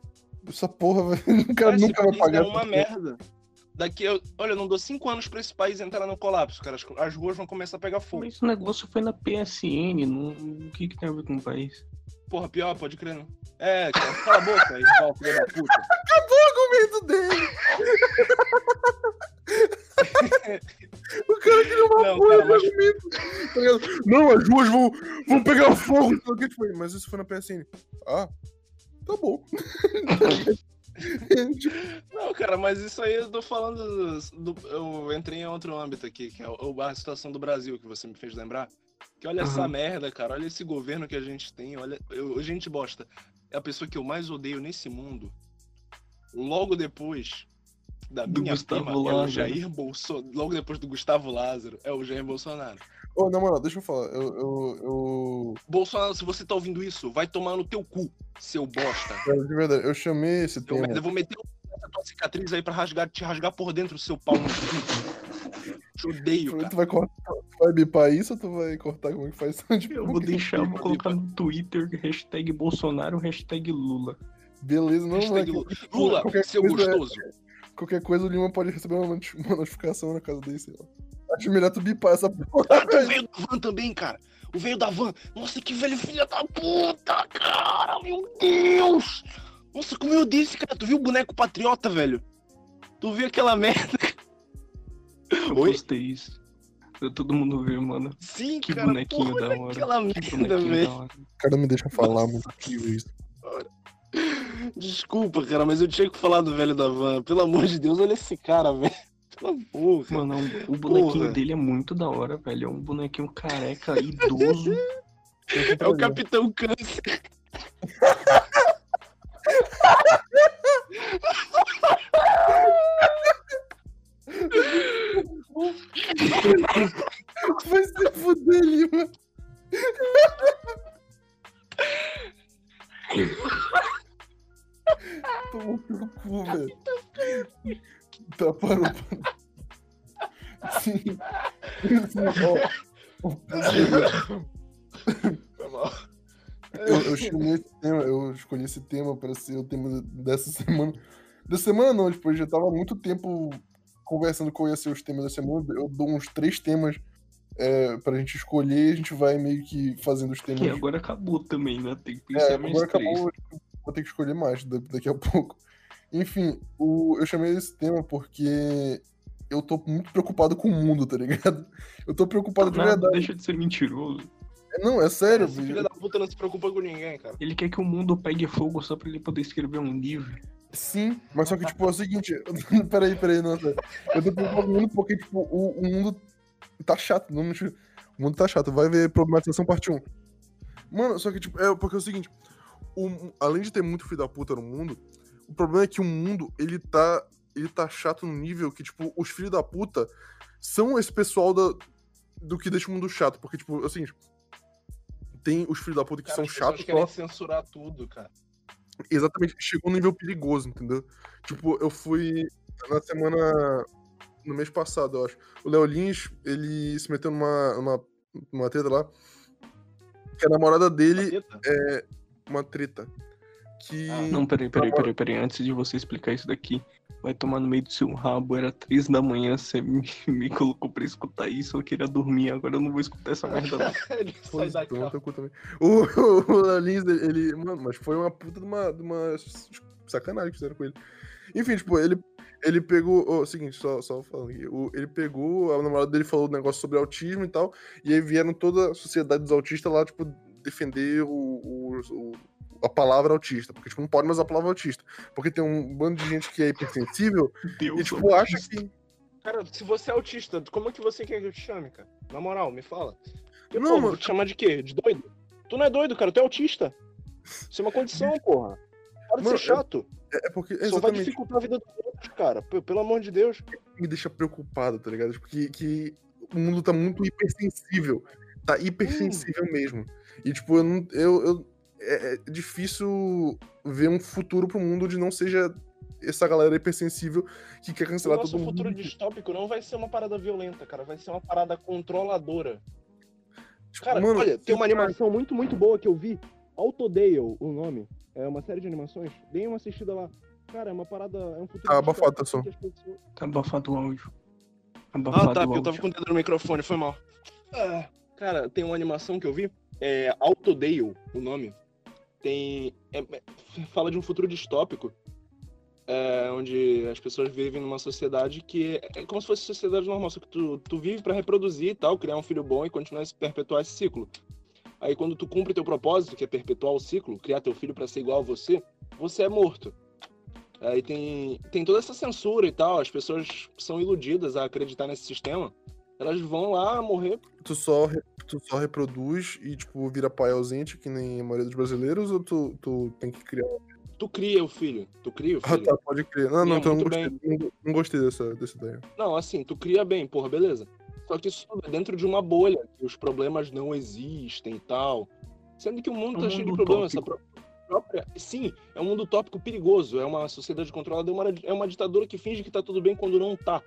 S3: Essa porra, *laughs* velho. O cara nunca vai pagar.
S5: é uma
S3: essa porra.
S5: merda. Daqui, eu, olha, eu não dou cinco anos pra esse país entrar no colapso, cara. As, as ruas vão começar a pegar fogo.
S4: Mas esse negócio foi na PSN, não... o que, que tem a ver com o país?
S5: Porra, pior, pode crer, não. É, cara, cala a boca, *laughs* rival, filho da puta.
S3: argumento dele. *laughs* o cara queria uma
S5: Não,
S3: porra
S5: mas-
S3: ligado? Não, as ruas vão, vão pegar fogo. Mas isso foi na PSN. Ah, tá bom. *laughs*
S5: Não, cara, mas isso aí eu tô falando. do- eu entrei em outro âmbito aqui, que é o- a situação do Brasil, que você me fez lembrar. Que olha essa
S4: Aham.
S5: merda, cara. Olha esse governo que a gente tem. Olha, eu, gente bosta. É a pessoa que eu mais odeio nesse mundo. Logo depois da
S4: Do
S5: minha
S4: Gustavo
S5: prima, é o
S4: Lázaro.
S5: Jair Bolsonaro. Logo depois do Gustavo Lázaro, é o Jair Bolsonaro.
S3: Ô, na moral, deixa eu falar. Eu, eu, eu,
S5: Bolsonaro, se você tá ouvindo isso, vai tomar no teu cu, seu bosta.
S3: cara, de verdade, eu chamei esse
S5: Eu,
S3: tema.
S5: eu vou meter essa tua cicatriz aí pra rasgar, te rasgar por dentro, seu pau no cu. Te odeio, cara.
S3: Tu vai cortar, tu vai bipar isso ou tu vai cortar como é que faz? *laughs* Tipo,
S4: Eu vou deixar, vou colocar no Twitter hashtag Bolsonaro, hashtag Lula.
S3: Beleza, não,
S5: Hashtag. Lula, Lula,
S3: qualquer
S5: seu
S3: é-
S5: gostoso.
S3: Qualquer coisa o Lima pode receber uma, uma notificação na casa dele, sei lá. Acho melhor tu bipar essa porra.
S5: Tem o veio da van também, cara. O veio da van. Nossa, que velho filha da puta, cara. Meu Deus. Nossa, como eu disse, cara. Tu viu o boneco patriota, velho? Tu viu aquela merda?
S4: Eu
S5: Oi?
S4: postei isso. Pra todo mundo ver, mano.
S5: Sim,
S4: Que
S5: cara.
S4: bonequinho
S5: porra,
S4: da hora.
S5: Aquela
S4: Que
S5: merda,
S4: bonequinho
S5: velho.
S4: da hora.
S3: O cara não me deixa falar,
S5: Nossa.
S3: mano. Incrível isso.
S5: Desculpa, cara, mas eu tinha que falar do velho da van. Pelo amor de Deus, olha esse cara, velho. Pela porra.
S4: Mano, é o bonequinho
S5: Porra.
S4: dele é muito da hora, velho. É um bonequinho careca, idoso. *laughs*
S5: É o Capitão Câncer.
S3: Vai se fuder, Lima. *laughs* Tomou teu cu, velho. Tá, parou, parou. Sim. Sim.
S5: Foi mal.
S3: Eu, eu chamei esse tema, eu escolhi esse tema para ser o tema dessa semana. Dessa semana não, tipo, eu já tava há muito tempo conversando qual ia ser os temas da semana. Eu dou uns três temas é, pra gente escolher e a gente vai meio que fazendo os temas.
S4: Que agora acabou também, né? Tem que pensar
S3: É,
S4: mais
S3: agora
S4: três.
S3: acabou, tipo, vou ter que escolher mais da- daqui a pouco. Enfim, o, eu chamei esse tema porque eu tô muito preocupado com o mundo, tá ligado? Eu tô preocupado de
S4: Nada,
S3: verdade.
S4: deixa de ser mentiroso.
S3: Não, é sério,
S5: Esse filho da puta não se preocupa com ninguém, cara.
S4: Ele quer que o mundo pegue fogo só pra ele poder escrever um livro.
S3: Sim, mas só que, tipo, é o seguinte. *laughs* peraí, peraí, não, sério. Eu tô preocupado com o mundo porque, tipo, o, o mundo tá chato. Não, o mundo tá chato. Vai ver problematização parte 1. Mano, só que, tipo, é porque é o seguinte. O- além de ter muito filho da puta no mundo, o problema é que o mundo, ele tá. Ele tá chato no nível que, tipo, os filhos da puta são esse pessoal da, do que deixa o mundo chato. Porque, tipo, seguinte. Tem os filhos da puta que
S5: Cara,
S3: são chatos
S5: querem
S3: só.
S5: censurar tudo, cara.
S3: Exatamente, chegou num nível perigoso, entendeu? Tipo, eu fui na semana. No mês passado, eu acho. O Léo Lins, ele se meteu numa, numa, numa treta lá. Que a namorada dele é uma treta. Que.
S5: Ah,
S4: Não, peraí, peraí, peraí, peraí. Antes de você explicar isso daqui, vai tomar no meio do seu rabo. Era três da manhã, você me, *laughs* me colocou pra escutar isso. Eu queria dormir, agora eu não vou escutar essa merda. não. *laughs*
S5: Ele sai da
S3: também. O, *laughs* o, o Léo Lins, ele, Mano, mas foi uma puta de uma, de uma sacanagem que fizeram com ele. Enfim, tipo, ele, ele pegou. ó, seguinte, só, só falando aqui. o- ele pegou, a namorada dele falou um negócio sobre autismo e tal. E aí vieram toda a sociedade dos autistas lá, tipo, defender o, o- o- a palavra autista. Porque, tipo, não pode mais usar a palavra autista. Porque tem um bando de gente que é hipersensível *laughs*
S4: Deus,
S3: e, tipo, acha
S4: autista.
S3: que.
S5: Cara, se você é autista, como é que você quer que eu te chame, cara? Na moral, me fala. Eu,
S3: Não,
S5: pô,
S3: mano.
S5: vou te chamar de quê? De doido? Tu não é doido, cara. Tu é autista. Isso é uma condição, *laughs* porra. Para de
S3: Mano,
S5: ser chato.
S3: É, é porque.
S5: Só vai dificultar a vida dos outros, cara. Pelo amor de Deus.
S3: me deixa preocupado, tá ligado? Tipo, que, que o mundo tá muito hipersensível. Tá hipersensível mesmo. E, tipo, eu não. Eu, eu- é, é difícil ver um futuro pro mundo onde não seja essa galera hipersensível que quer
S5: O
S3: cancelar todo mundo.
S5: futuro distópico não vai ser uma parada violenta, cara. Vai ser uma parada controladora.
S3: Tipo,
S5: Cara,
S3: mano,
S5: olha, tem uma animação muito, muito boa que eu vi. Autodale, o nome. É uma série de animações. Deem uma assistida lá. Cara, é uma parada. É um futuro
S3: Tá abafado,
S5: distópico
S3: tá
S5: pessoas-
S4: Tá abafado o áudio. Abafado
S5: Ah, tá,
S4: o
S5: eu tava com o dedo no microfone, foi mal. Ah, cara, tem uma animação que eu vi. É Autodale, o nome. Tem. é- é- fala de um futuro distópico. é, onde as pessoas vivem numa sociedade que é, é como se fosse sociedade normal, só que tu, tu vive pra reproduzir e tal, criar um filho bom e continuar a perpetuar esse ciclo. Aí quando tu cumpre teu propósito, que é perpetuar o ciclo, criar teu filho pra ser igual a você, você é morto. Aí tem, tem toda essa censura e tal, as pessoas são iludidas a acreditar nesse sistema. Elas vão lá morrer.
S3: Tu só, tu só reproduz e, tipo, vira pai ausente, que nem a maioria dos brasileiros, ou tu, tu tem que criar?
S5: Tu cria o filho. Tu cria o
S3: Ah,
S5: filho.
S3: tá, pode criar. Não, não,
S5: Cria
S3: então eu não gostei, não, não gostei dessa, dessa ideia.
S5: Não, assim, tu cria bem, porra, beleza. Só que isso é dentro de uma bolha, que os problemas não existem e tal. Sendo que o mundo
S4: É um
S5: tá cheio de problemas. Essa própria... Sim, é um mundo utópico perigoso. É uma sociedade controlada, é uma, é uma ditadura que finge que tá tudo bem quando não tá.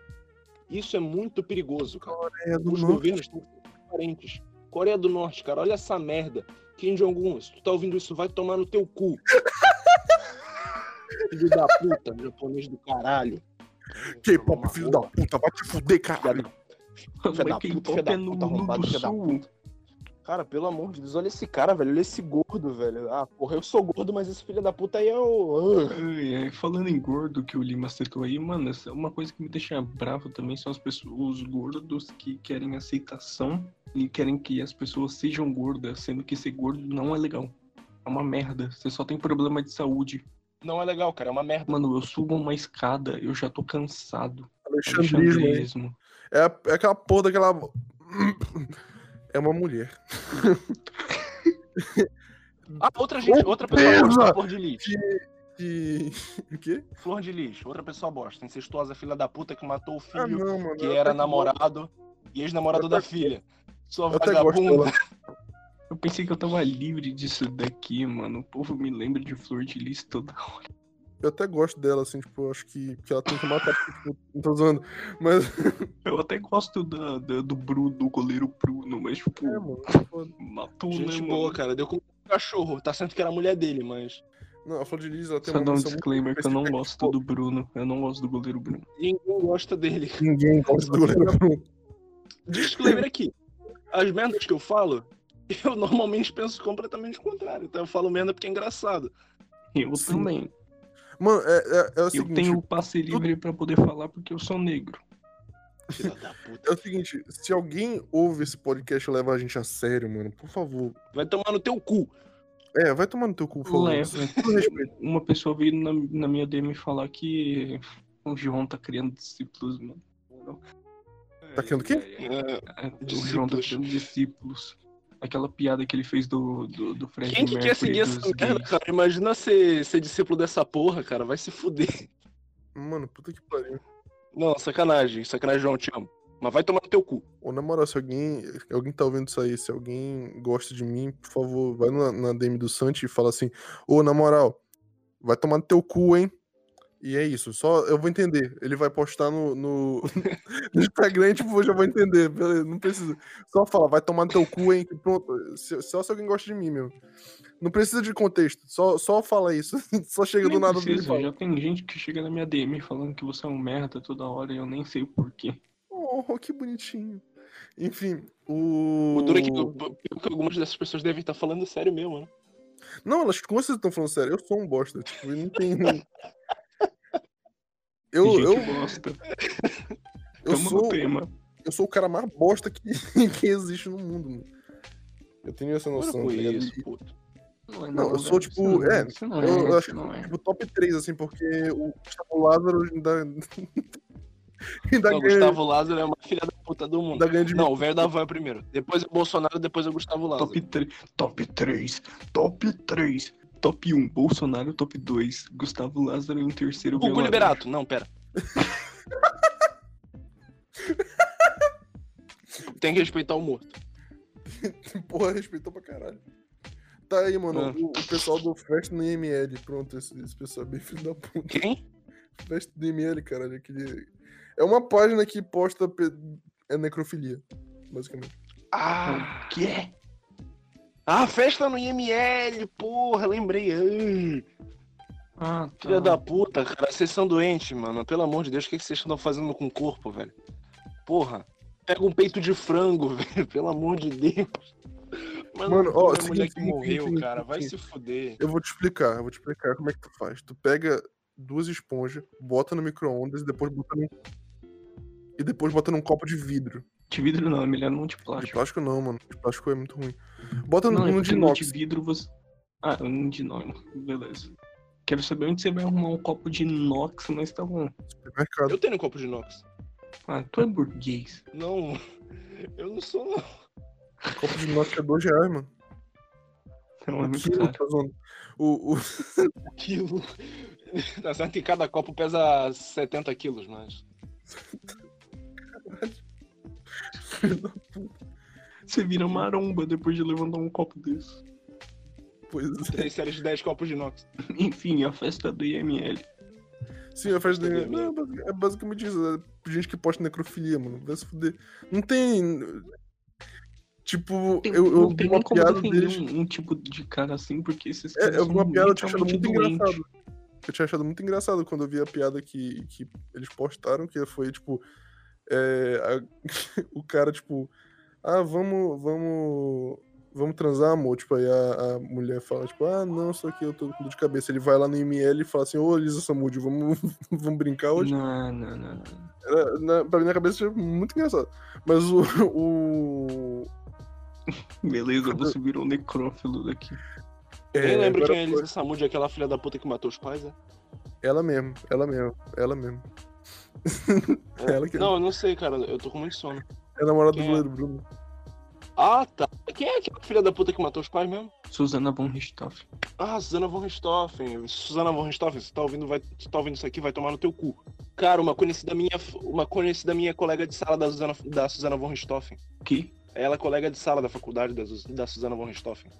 S5: Isso é muito perigoso, cara.
S3: Do
S5: Os
S3: norte.
S5: governos têm que ser transparentes. Coreia do Norte, cara, olha essa merda. Kim Jong-un, se tu tá ouvindo isso, vai tomar no teu cu. *laughs* Filho da puta, japonês do caralho.
S3: K-pop, filho da puta, vai te fuder, caralho.
S5: Filho da puta, filho da
S4: é no
S5: puta,
S4: mundo
S5: arrombado,
S4: do
S5: filho da
S4: sul.
S5: Cara, pelo amor de Deus, olha esse cara, velho. Olha esse gordo, velho. Ah, porra, eu sou gordo, mas esse filho da puta aí é o. Ah.
S4: Falando em gordo que o Lima citou aí, mano, essa- uma coisa que me deixa bravo também são as pessoas, os gordos que querem aceitação e querem que as pessoas sejam gordas, sendo que ser gordo não é legal. É uma merda. Você só tem problema de saúde.
S5: Não é legal, cara. É uma merda.
S4: Mano, eu subo uma escada, eu já tô cansado.
S3: Alexandrismo.
S4: Alexandrismo.
S3: É, é aquela porra daquela. É uma mulher. *laughs*
S5: Ah, outra gente, outra pessoa bosta, flor de lixo.
S3: Que. O quê?
S5: Flor de lixo, outra pessoa bosta. Incestuosa filha da puta que matou o
S3: Ah,
S5: filho,
S3: não, mano.
S5: que era namorado e ex-namorado da filha. Sua vagabunda.
S4: Eu pensei que eu tava livre disso daqui, mano. O povo me lembra de flor de lis toda hora.
S3: Eu até gosto dela, assim, tipo, eu acho que, que ela tem que matar. tipo, não tô zoando. Mas. *laughs*
S4: Eu até gosto da, da- do Bruno, do goleiro Bruno, mas tipo,
S3: É, mano.
S4: matou,
S5: Gente
S4: né,
S5: boa,
S4: mano?
S5: cara. Deu com um cachorro. Tá sendo que era a mulher dele, mas.
S3: Não, a Flor de Lis, ela tem
S4: Só
S3: uma
S4: dar um disclaimer que eu não gosto
S3: tipo,
S4: do Bruno. Eu não gosto do goleiro Bruno.
S5: Ninguém gosta dele. *laughs*
S3: Ninguém gosta do goleiro Bruno.
S5: Disclaimer aqui. As merdas que eu falo, eu normalmente penso completamente o contrário. Então eu falo merda porque é engraçado.
S4: Eu
S3: Sim.
S4: também.
S3: Mano, é, é, é o
S4: Eu
S3: seguinte.
S4: tenho o passe livre pra poder falar porque eu sou negro.
S5: Filha da puta.
S3: É o seguinte, se alguém ouve esse podcast e leva a gente a sério, mano, por favor.
S5: Vai tomar no teu cu.
S3: É, vai tomar no teu cu, por favor.
S4: Leva. Uma pessoa veio na, na minha DM falar que o João tá criando discípulos, mano.
S3: Tá criando o quê?
S5: É,
S4: É, o João tá criando discípulos. Aquela piada que ele fez do, do, do Fred
S5: Quem que quer seguir essa merda, cara? Imagina ser, ser discípulo dessa porra, cara. Vai se fuder.
S3: Mano, puta que pariu.
S5: Não, sacanagem. Sacanagem, João, te amo. Mas vai tomar no teu cu.
S3: Ô, na moral, se alguém, alguém tá ouvindo isso aí, se alguém gosta de mim, por favor, vai na, na DM do Santi e fala assim, ô, na moral, vai tomar no teu cu, hein? E é isso, só eu vou entender. Ele vai postar no, no, *laughs* *laughs* no Instagram e, tipo, eu já vou entender. Beleza, não precisa. Só fala, vai tomar no teu cu, hein? que Pronto. Se- Só se alguém gosta de mim, meu. Não precisa de contexto. Só, só fala isso. *laughs* Só chega do
S4: Nem
S3: nada e
S4: precisa,
S3: fala.
S4: já tem gente que chega na minha DM falando que você é um merda toda hora e eu nem sei o porquê.
S3: Oh, que bonitinho. Enfim, o.
S5: O duro é que, que algumas dessas pessoas devem estar falando sério mesmo, né?
S3: Não, elas com certeza estão falando sério. Eu sou um bosta. Tipo, não tem. Eu, eu, *laughs* eu,
S4: Tamo
S3: sou,
S4: no tema.
S3: eu sou o cara mais bosta que, *laughs* que existe no mundo, mano. Eu tenho essa noção, tá ligado?
S5: isso,
S3: E,
S5: puto.
S4: Não, é
S3: Não, eu sou,
S4: isso
S3: tipo,
S4: não
S3: é,
S4: isso não
S3: eu- eu
S4: é,
S3: acho
S4: isso não é.
S3: Tipo, top 3, assim, porque o Gustavo Lázaro ainda. *laughs* ainda
S5: Não,
S3: ganha,
S5: Gustavo Lázaro é uma filha da puta do mundo.
S3: ainda ganha de mim.
S5: Não, o velho da van é primeiro. Depois é o Bolsonaro, depois é o Gustavo Lázaro.
S4: Top 3, top 3, top 3, top 1, Bolsonaro, top 2, Gustavo Lázaro em terceiro
S5: Hugo. Liberato. Não, pera. *laughs* Tem que respeitar o morto.
S3: Porra, respeitou pra caralho. Tá aí, mano.
S5: Ah.
S3: O, o pessoal do Fest no IML. Pronto, esse, esse pessoal é bem filho da puta.
S5: Quem?
S3: Fest do IML, caralho. Aquele... É uma página que posta pe- é necrofilia, basicamente.
S5: Ah,
S4: O quê?
S5: Ah, festa no IML, porra, lembrei. Ai,
S4: Ah, tá.
S5: filha da puta, cara. Vocês são doentes, mano. Pelo amor de Deus, o que que vocês estão fazendo com o corpo, velho? Porra, pega um peito de frango, *laughs* velho. Pelo amor de Deus.
S3: Mano, ó,
S5: a
S3: seguinte,
S5: mulher que morreu,
S3: seguinte,
S5: cara. Vai
S3: seguinte.
S5: se fuder.
S3: Eu vou te explicar, eu vou te explicar como é que tu faz. Tu pega duas esponjas, bota no micro-ondas e depois bota num. E depois bota num copo de vidro.
S4: De vidro não, é melhor não de
S3: De
S4: plástico.
S3: plástico não, mano. De plástico é muito ruim. Bota
S4: Não,
S3: no,
S4: é
S3: de
S4: no
S3: inox.
S4: de vidro você... Ah, no de inox, beleza. Quero saber onde você vai arrumar um copo de inox, mas tá bom.
S3: Supermercado.
S5: Eu tenho um copo de inox.
S4: Ah, tu é burguês.
S5: Não, eu não sou, não.
S3: Copo de inox é 2 reais, mano.
S4: Não é muito
S3: Quilo,
S4: caro.
S3: tá zoando. O, o... *laughs*
S5: Quilo. Tá certo que cada copo pesa 70 quilos, mas.
S4: Você vira maromba depois de levantar um copo desse.
S3: Pois é.
S5: Três séries de 10 copos de inox.
S4: Enfim, a festa do IML.
S3: Sim, a festa dele. Não, é é basicamente isso. É gente que posta necrofilia, mano. Vai se fuder. Não tem. Tipo,
S4: Tem,
S3: eu, eu
S4: não
S3: vi
S4: tem
S3: uma
S4: como
S3: piada deles.
S4: um, um tipo de cara assim, porque esses
S3: É,
S4: caras
S3: eu vi uma piada, eu tinha achado muito
S4: doentes.
S3: engraçado. Eu tinha achado muito engraçado quando eu vi a piada que, que eles postaram, que foi, tipo, é, a- *laughs* o cara, tipo, ah, vamos, vamos, vamos transar, amor? Tipo, aí a, a mulher fala, tipo, ah, não, só que eu tô com dor de cabeça. Ele vai lá no ML e fala assim, ô, Elisa Samud, vamos, *laughs* vamos brincar hoje?
S4: Não, não, não, não.
S3: Era, na, pra mim, na cabeça, foi muito engraçado. Mas o, o, *laughs*
S4: Beleza, você virou um necrófilo daqui.
S5: Nem lembro
S3: agora
S5: quem é
S3: foi-
S5: Elisa Samud, aquela filha da puta que matou os pais, é?
S3: Ela mesmo, ela mesmo, ela mesmo. *laughs*
S5: É.
S3: Ela que-
S5: Não, eu não sei, cara. Eu tô com muito sono.
S3: É a namorada do
S5: é?
S3: goleiro Bruno.
S5: Ah, tá. Quem é aquela filha da puta que matou os pais mesmo?
S4: Susana von Richthofen.
S5: Ah, Susana von Richthofen. Susana von Richthofen, você tá ouvindo, vai, você tá ouvindo isso aqui, vai tomar no teu cu. Cara, uma conhecida minha, uma conhecida minha colega de sala da Susana, da Susana von Richthofen.
S4: Que?
S5: Ela é colega de sala da faculdade da, da Susana von Richthofen.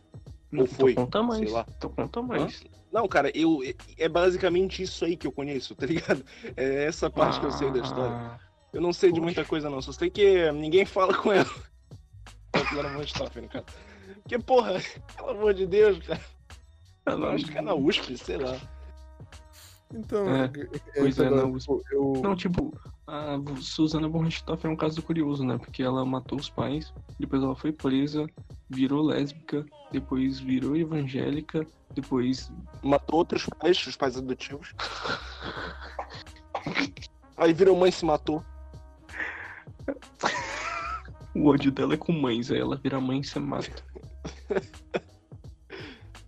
S4: Não,
S5: foi,
S4: Então conta mais.
S5: sei lá.
S4: Então conta mais.
S5: Não, cara, eu é basicamente isso aí que eu conheço, tá ligado? É essa parte que eu sei da história.
S4: Ah,
S5: Eu não sei de muita coisa não, só sei que ninguém *laughs* fala com ela. A Susana von Richthofen, cara. Que porra, pelo amor de Deus, cara. *laughs* Eu
S4: ela-
S5: acho que é na USP, sei lá.
S3: Então,
S4: É,
S3: é,
S4: pois é,
S3: agora,
S4: na
S3: tipo, eu,
S4: Não, tipo, a Susana Richthofen é um caso curioso, né? Porque ela matou os pais, depois ela foi presa, virou lésbica, depois virou evangélica, depois.
S5: Matou outros pais, os pais adotivos. *laughs* Aí virou mãe e se matou.
S4: O ódio dela é com mães, aí ela vira mãe e se mata.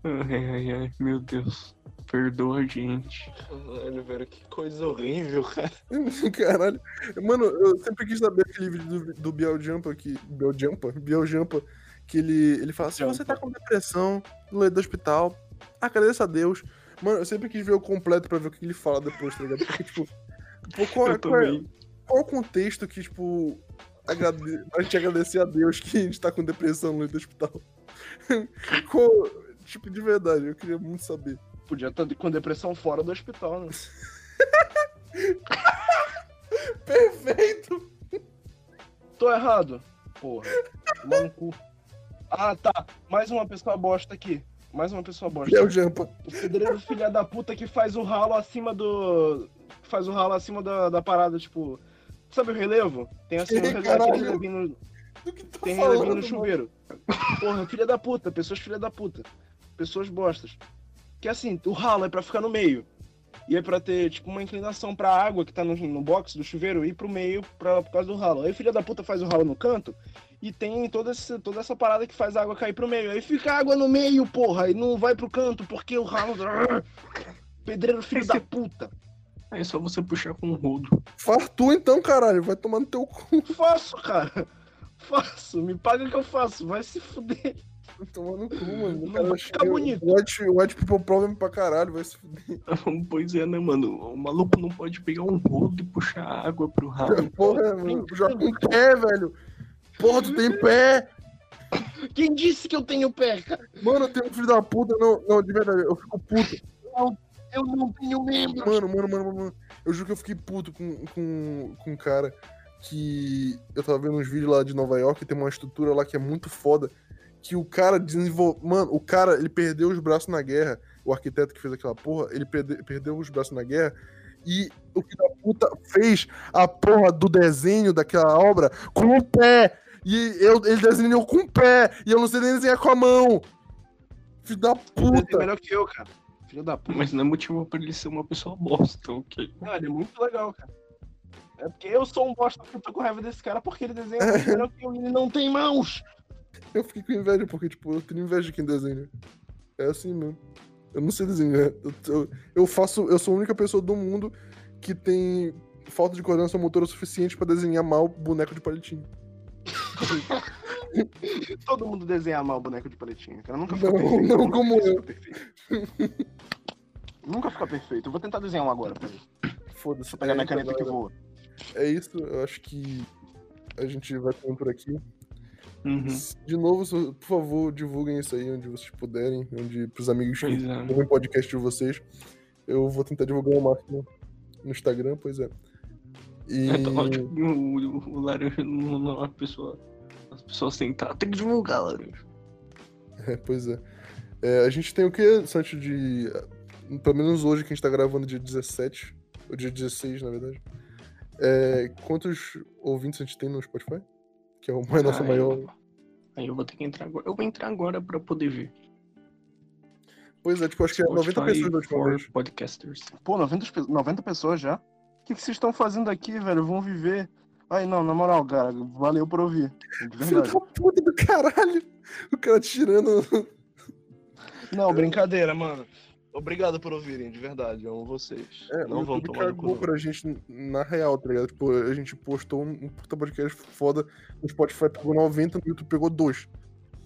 S4: Ai, ai, ai, meu Deus. Perdoa a gente.
S5: Caralho, velho, que coisa horrível, cara. *laughs*
S3: Caralho. Mano, eu sempre quis saber aquele vídeo do, do Biel Jampa, que. Biel Jampa? Biel Jampa, que ele, ele fala: se você tá com depressão, no leito do hospital, agradeça a Deus. Mano, eu sempre quis ver o completo pra ver o que ele fala depois, tá ligado? Porque, tipo. *laughs* pô, qual,
S4: Eu
S3: qual é,
S4: também.
S3: Qual é o contexto que, tipo. agrade- A gente agradecer a Deus que a gente tá com depressão no hospital. *laughs* qual, tipo, de verdade, eu queria muito saber.
S5: Podia estar com depressão fora do hospital, né? *laughs*
S3: Perfeito!
S5: Tô errado. Porra. Tomar no cu. Ah, tá. Mais uma pessoa bosta aqui. Mais uma pessoa bosta.
S3: Biel Jampa.
S5: O pedreiro filha da puta que faz o ralo acima do. Faz o ralo acima da, da parada, tipo. Sabe o relevo? Tem assim um relevo, aquele relevinho no,
S3: que tu tá
S5: tem
S3: falando,
S5: relevinho no chuveiro. Porra, filha da puta, pessoas filha da puta. Pessoas bostas. Que assim, o ralo é pra ficar no meio. E é pra ter, tipo, uma inclinação pra água que tá no, no box do chuveiro ir pro meio pra, por causa do ralo. Aí filha da puta faz o ralo no canto e tem toda, esse, toda essa parada que faz a água cair pro meio. Aí fica água no meio, porra, e não vai pro canto porque o ralo. *laughs* Pedreiro filho da puta.
S4: Aí é só você puxar com o rodo.
S3: Fartou então, caralho. Vai tomar no teu cu.
S5: Faço, cara. Faço. Me paga que eu faço. Vai se fuder.
S3: Vai tomar no cu, mano.
S5: Não
S3: Cara,
S5: vai
S3: acho
S5: ficar bonito.
S3: White, o White People Problem pra caralho. Vai se fuder. *laughs*
S4: pois é, né, mano? O maluco não pode pegar um rodo e puxar água pro ralo. *laughs*
S3: Porra, mano. Joga com pé, velho. Porra, tu tem pé. *laughs*
S5: Quem disse que eu tenho pé, cara?
S3: Mano, eu tenho um filho da puta. Não, não, de verdade. Eu fico puto.
S5: Eu não tenho membro.
S3: Mano, mano, mano, mano, mano. Eu juro que eu fiquei puto com, com, com um cara que eu tava vendo uns vídeos lá de Nova York, tem uma estrutura lá que é muito foda. Que o cara desenvolveu. Mano, o cara, ele perdeu os braços na guerra. O arquiteto que fez aquela porra, ele perde- perdeu os braços na guerra. E o filho da puta fez a porra do desenho daquela obra com o pé. E eu, ele desenhou com o pé. E eu não sei nem desenhar com a mão. Filho da
S5: Ele é
S3: puta.
S5: melhor que eu, cara. Filho da puta.
S4: Mas não é motivo pra ele ser uma pessoa bosta, ok?
S5: Não, ele é muito legal, cara. É porque eu sou um bosta que eu tô com raiva desse cara porque ele desenha melhor que eu e ele não tem mãos.
S3: Eu fiquei com inveja, porque, tipo, eu tenho inveja de quem desenha. É assim mesmo. Eu não sei desenhar. Eu, eu, eu faço. Eu sou a única pessoa do mundo que tem falta de coordenação motora suficiente pra desenhar mal boneco de palitinho. *laughs* *laughs*
S5: Todo mundo desenha mal o boneco de paletinha, cara. Nunca fica
S3: Não,
S5: perfeito.
S3: não
S5: Nunca
S3: como
S5: fica
S3: eu.
S5: perfeito. Nunca fica perfeito. Eu vou tentar desenhar um agora, peraí.
S3: Foda-se.
S5: Vou pegar
S3: É,
S5: minha caneta que voa.
S3: É isso, eu acho que a gente vai ficando por aqui.
S4: Uhum.
S3: De novo, por favor, divulguem isso aí onde vocês puderem, onde pros amigos que
S4: é.
S3: ouvem podcast de vocês. Eu vou tentar divulgar o máximo no Instagram, pois é. E *laughs*
S4: É o, o, o laranja não é uma pessoa. As pessoas sentar, tem que divulgar, laranja.
S3: É, pois é. É, A gente tem o que, Santi, de. Pelo menos hoje que a gente tá gravando dia 17, ou dia 16, na verdade. É, quantos ouvintes a gente tem no Spotify? Que é o nosso
S4: Ah,
S3: maior.
S4: eu- Aí eu vou ter que entrar agora. Eu vou entrar agora pra poder ver.
S3: Pois é, tipo, acho que é 90
S4: Spotify
S3: pessoas da última
S4: for
S3: vez.
S4: podcasters.
S5: Pô, 90, pe- 90 pessoas já? O que, que vocês estão fazendo aqui, velho? Vão viver. Ai, não, na moral, cara, valeu por ouvir.
S3: Filho da puta do caralho! O cara tirando.
S5: Não, brincadeira, mano. Obrigado por ouvirem, de verdade. Eu amo vocês.
S3: É,
S5: não
S3: o
S5: vão
S3: YouTube
S5: tomar
S3: cagou pra gente na real, tá ligado? Tipo, a gente postou um, puta podcast foda no Spotify, pegou 90, no YouTube pegou 2.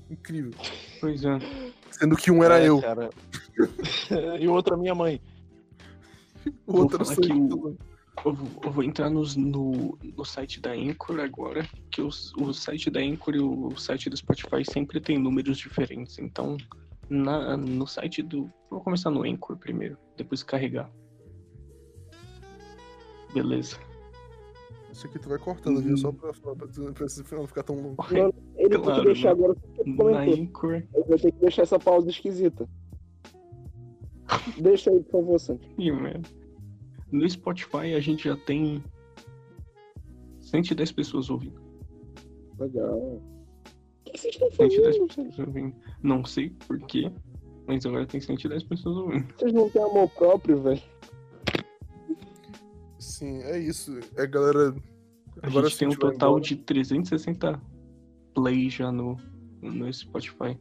S3: Incrível.
S4: Pois é.
S3: Sendo que um era
S5: É,
S3: eu,
S5: Cara. *laughs* e o outro é minha mãe.
S3: o outro
S4: que
S3: eu.
S4: O- Eu vou, eu vou entrar nos- no, no site da Anchor agora, que os- o site da Anchor e o site do Spotify sempre tem números diferentes. Então, na, no site do. Vou começar no Anchor primeiro, depois carregar. Beleza.
S3: Isso aqui tu vai cortando, viu?
S4: Hum.
S3: Só pra, pra, pra, pra esse final não ficar tão longo.
S5: Não, Ele tem
S4: Claro,
S5: que deixar agora
S4: Na. Anchor.
S5: Ele vai ter que deixar essa pausa esquisita. Deixa aí, por favor, Santi.
S4: Ih, merda. No Spotify a gente já tem 110 pessoas ouvindo.
S5: Legal. O que vocês estão
S4: 110
S5: fazendo, gente?
S4: pessoas ouvindo. Não sei porquê, mas agora tem 110 pessoas ouvindo.
S5: Vocês não têm amor próprio, velho?
S3: Sim, é isso. É, galera.
S4: A
S3: Agora
S4: gente tem um
S3: a
S4: total
S3: embora.
S4: de 360 plays já no, no Spotify.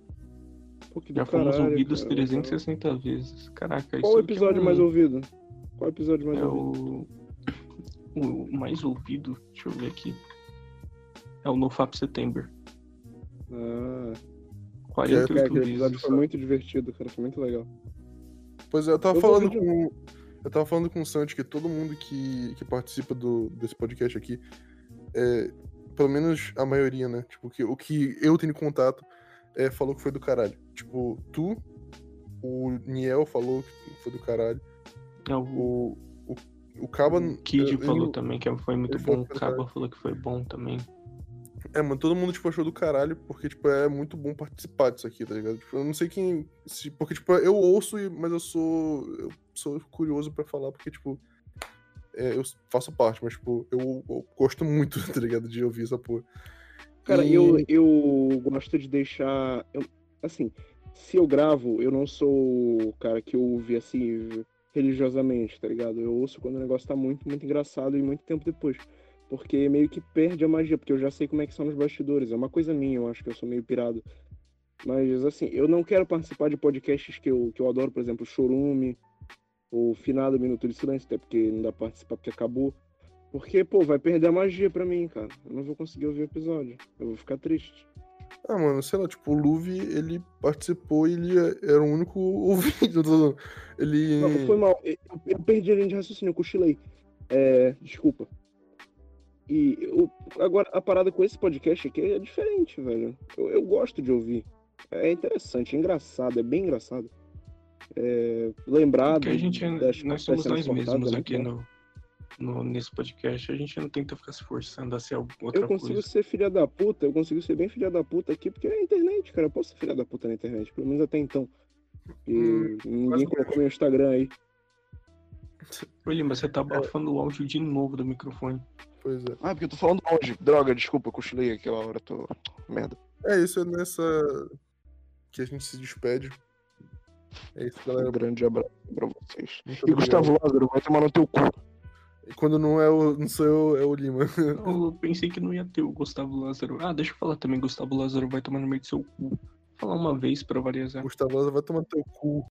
S5: Pô, que
S4: Já fomos
S5: caralho,
S4: ouvidos
S5: cara.
S4: 360 vezes. Caraca,
S5: Qual o
S4: isso aqui
S5: episódio
S4: é um-
S5: mais ouvido? Qual o episódio mais
S4: É
S5: ouvido?
S4: o... o mais ouvido, deixa eu ver aqui. É o NoFap September.
S5: Ah,
S4: 48
S5: cara, aquele episódio foi muito divertido, cara. Foi muito legal.
S3: Pois é, eu tava
S5: Eu
S3: falando com. Eu tava falando com o Santi que todo mundo que, que participa do, desse podcast aqui, é, pelo menos a maioria, né? Tipo, que, o que eu tenho contato é, falou que foi do caralho. Tipo, tu, o Niel falou que foi do caralho.
S4: É o,
S3: O, o, Caba.
S4: o Kid
S3: eu-
S4: falou
S3: eu-
S4: também que foi muito bom. O Caba falou que foi bom também.
S3: É, mano, todo mundo, tipo, achou do caralho, porque, tipo, é muito bom participar disso aqui, tá ligado? Tipo, eu não sei quem. se- porque, tipo, eu ouço, e- mas eu sou. Eu sou curioso pra falar, porque, tipo. é, eu faço parte, mas, tipo, eu, eu gosto muito, *laughs* tá ligado? De ouvir essa porra.
S5: Cara,
S3: E-
S5: eu, eu gosto de deixar. eu- assim, se eu gravo, eu não sou o cara que ouve assim religiosamente, tá ligado? Eu ouço quando o negócio tá muito, muito engraçado e muito tempo depois. Porque meio que perde a magia, porque eu já sei como é que são nos bastidores. É uma coisa minha, eu acho que eu sou meio pirado. Mas assim, eu não quero participar de podcasts que eu, que eu adoro, por exemplo, Chorume, ou Finado Minuto de Silêncio, até porque não dá pra participar porque acabou. Porque, pô, vai perder a magia pra mim, cara. Eu não vou conseguir ouvir o episódio. Eu vou ficar triste.
S3: Ah, mano, sei lá, tipo, o Luve, ele participou e ele era o único *laughs* ouvido. do- Ele.
S5: Não, foi mal. Eu, eu perdi a linha de raciocínio, eu cochilei. É, desculpa. E eu- agora, a parada com esse podcast aqui é diferente, velho. Eu, eu gosto de ouvir. É interessante, é engraçado, é bem engraçado. É, lembrado
S4: Porque a gente, é-
S5: das
S4: nós somos nós mesmos
S5: né,
S4: aqui
S5: cara?
S4: no, no, nesse podcast. A gente não tenta ficar se forçando a ser alguma outra
S5: Eu consigo
S4: coisa.
S5: ser filha da puta, eu consigo ser bem filha da puta aqui, porque é a internet, cara. Eu posso ser filha da puta na internet, pelo menos até então. E
S3: Hum,
S5: ninguém colocou meu Instagram aí.
S4: Lima, você tá abafando o áudio de novo do microfone.
S3: Pois é.
S5: Ah, porque eu tô falando longe. Droga, desculpa, eu cochilei aquela hora, tô. Merda.
S3: É isso, é nessa. Que a gente se despede. É isso, galera.
S5: Um grande abraço pra vocês.
S3: Muito
S5: E
S3: obrigado.
S5: Gustavo Lázaro, vai tomar no teu cu.
S3: Quando não é o. Não sou eu, é o Lima.
S4: Eu pensei que não ia ter o Gustavo Lázaro. Ah, deixa eu falar também, Gustavo Lázaro vai tomar no meio do seu cu. Falar uma vez pra variar.
S3: Gustavo Lázaro vai tomar no teu cu.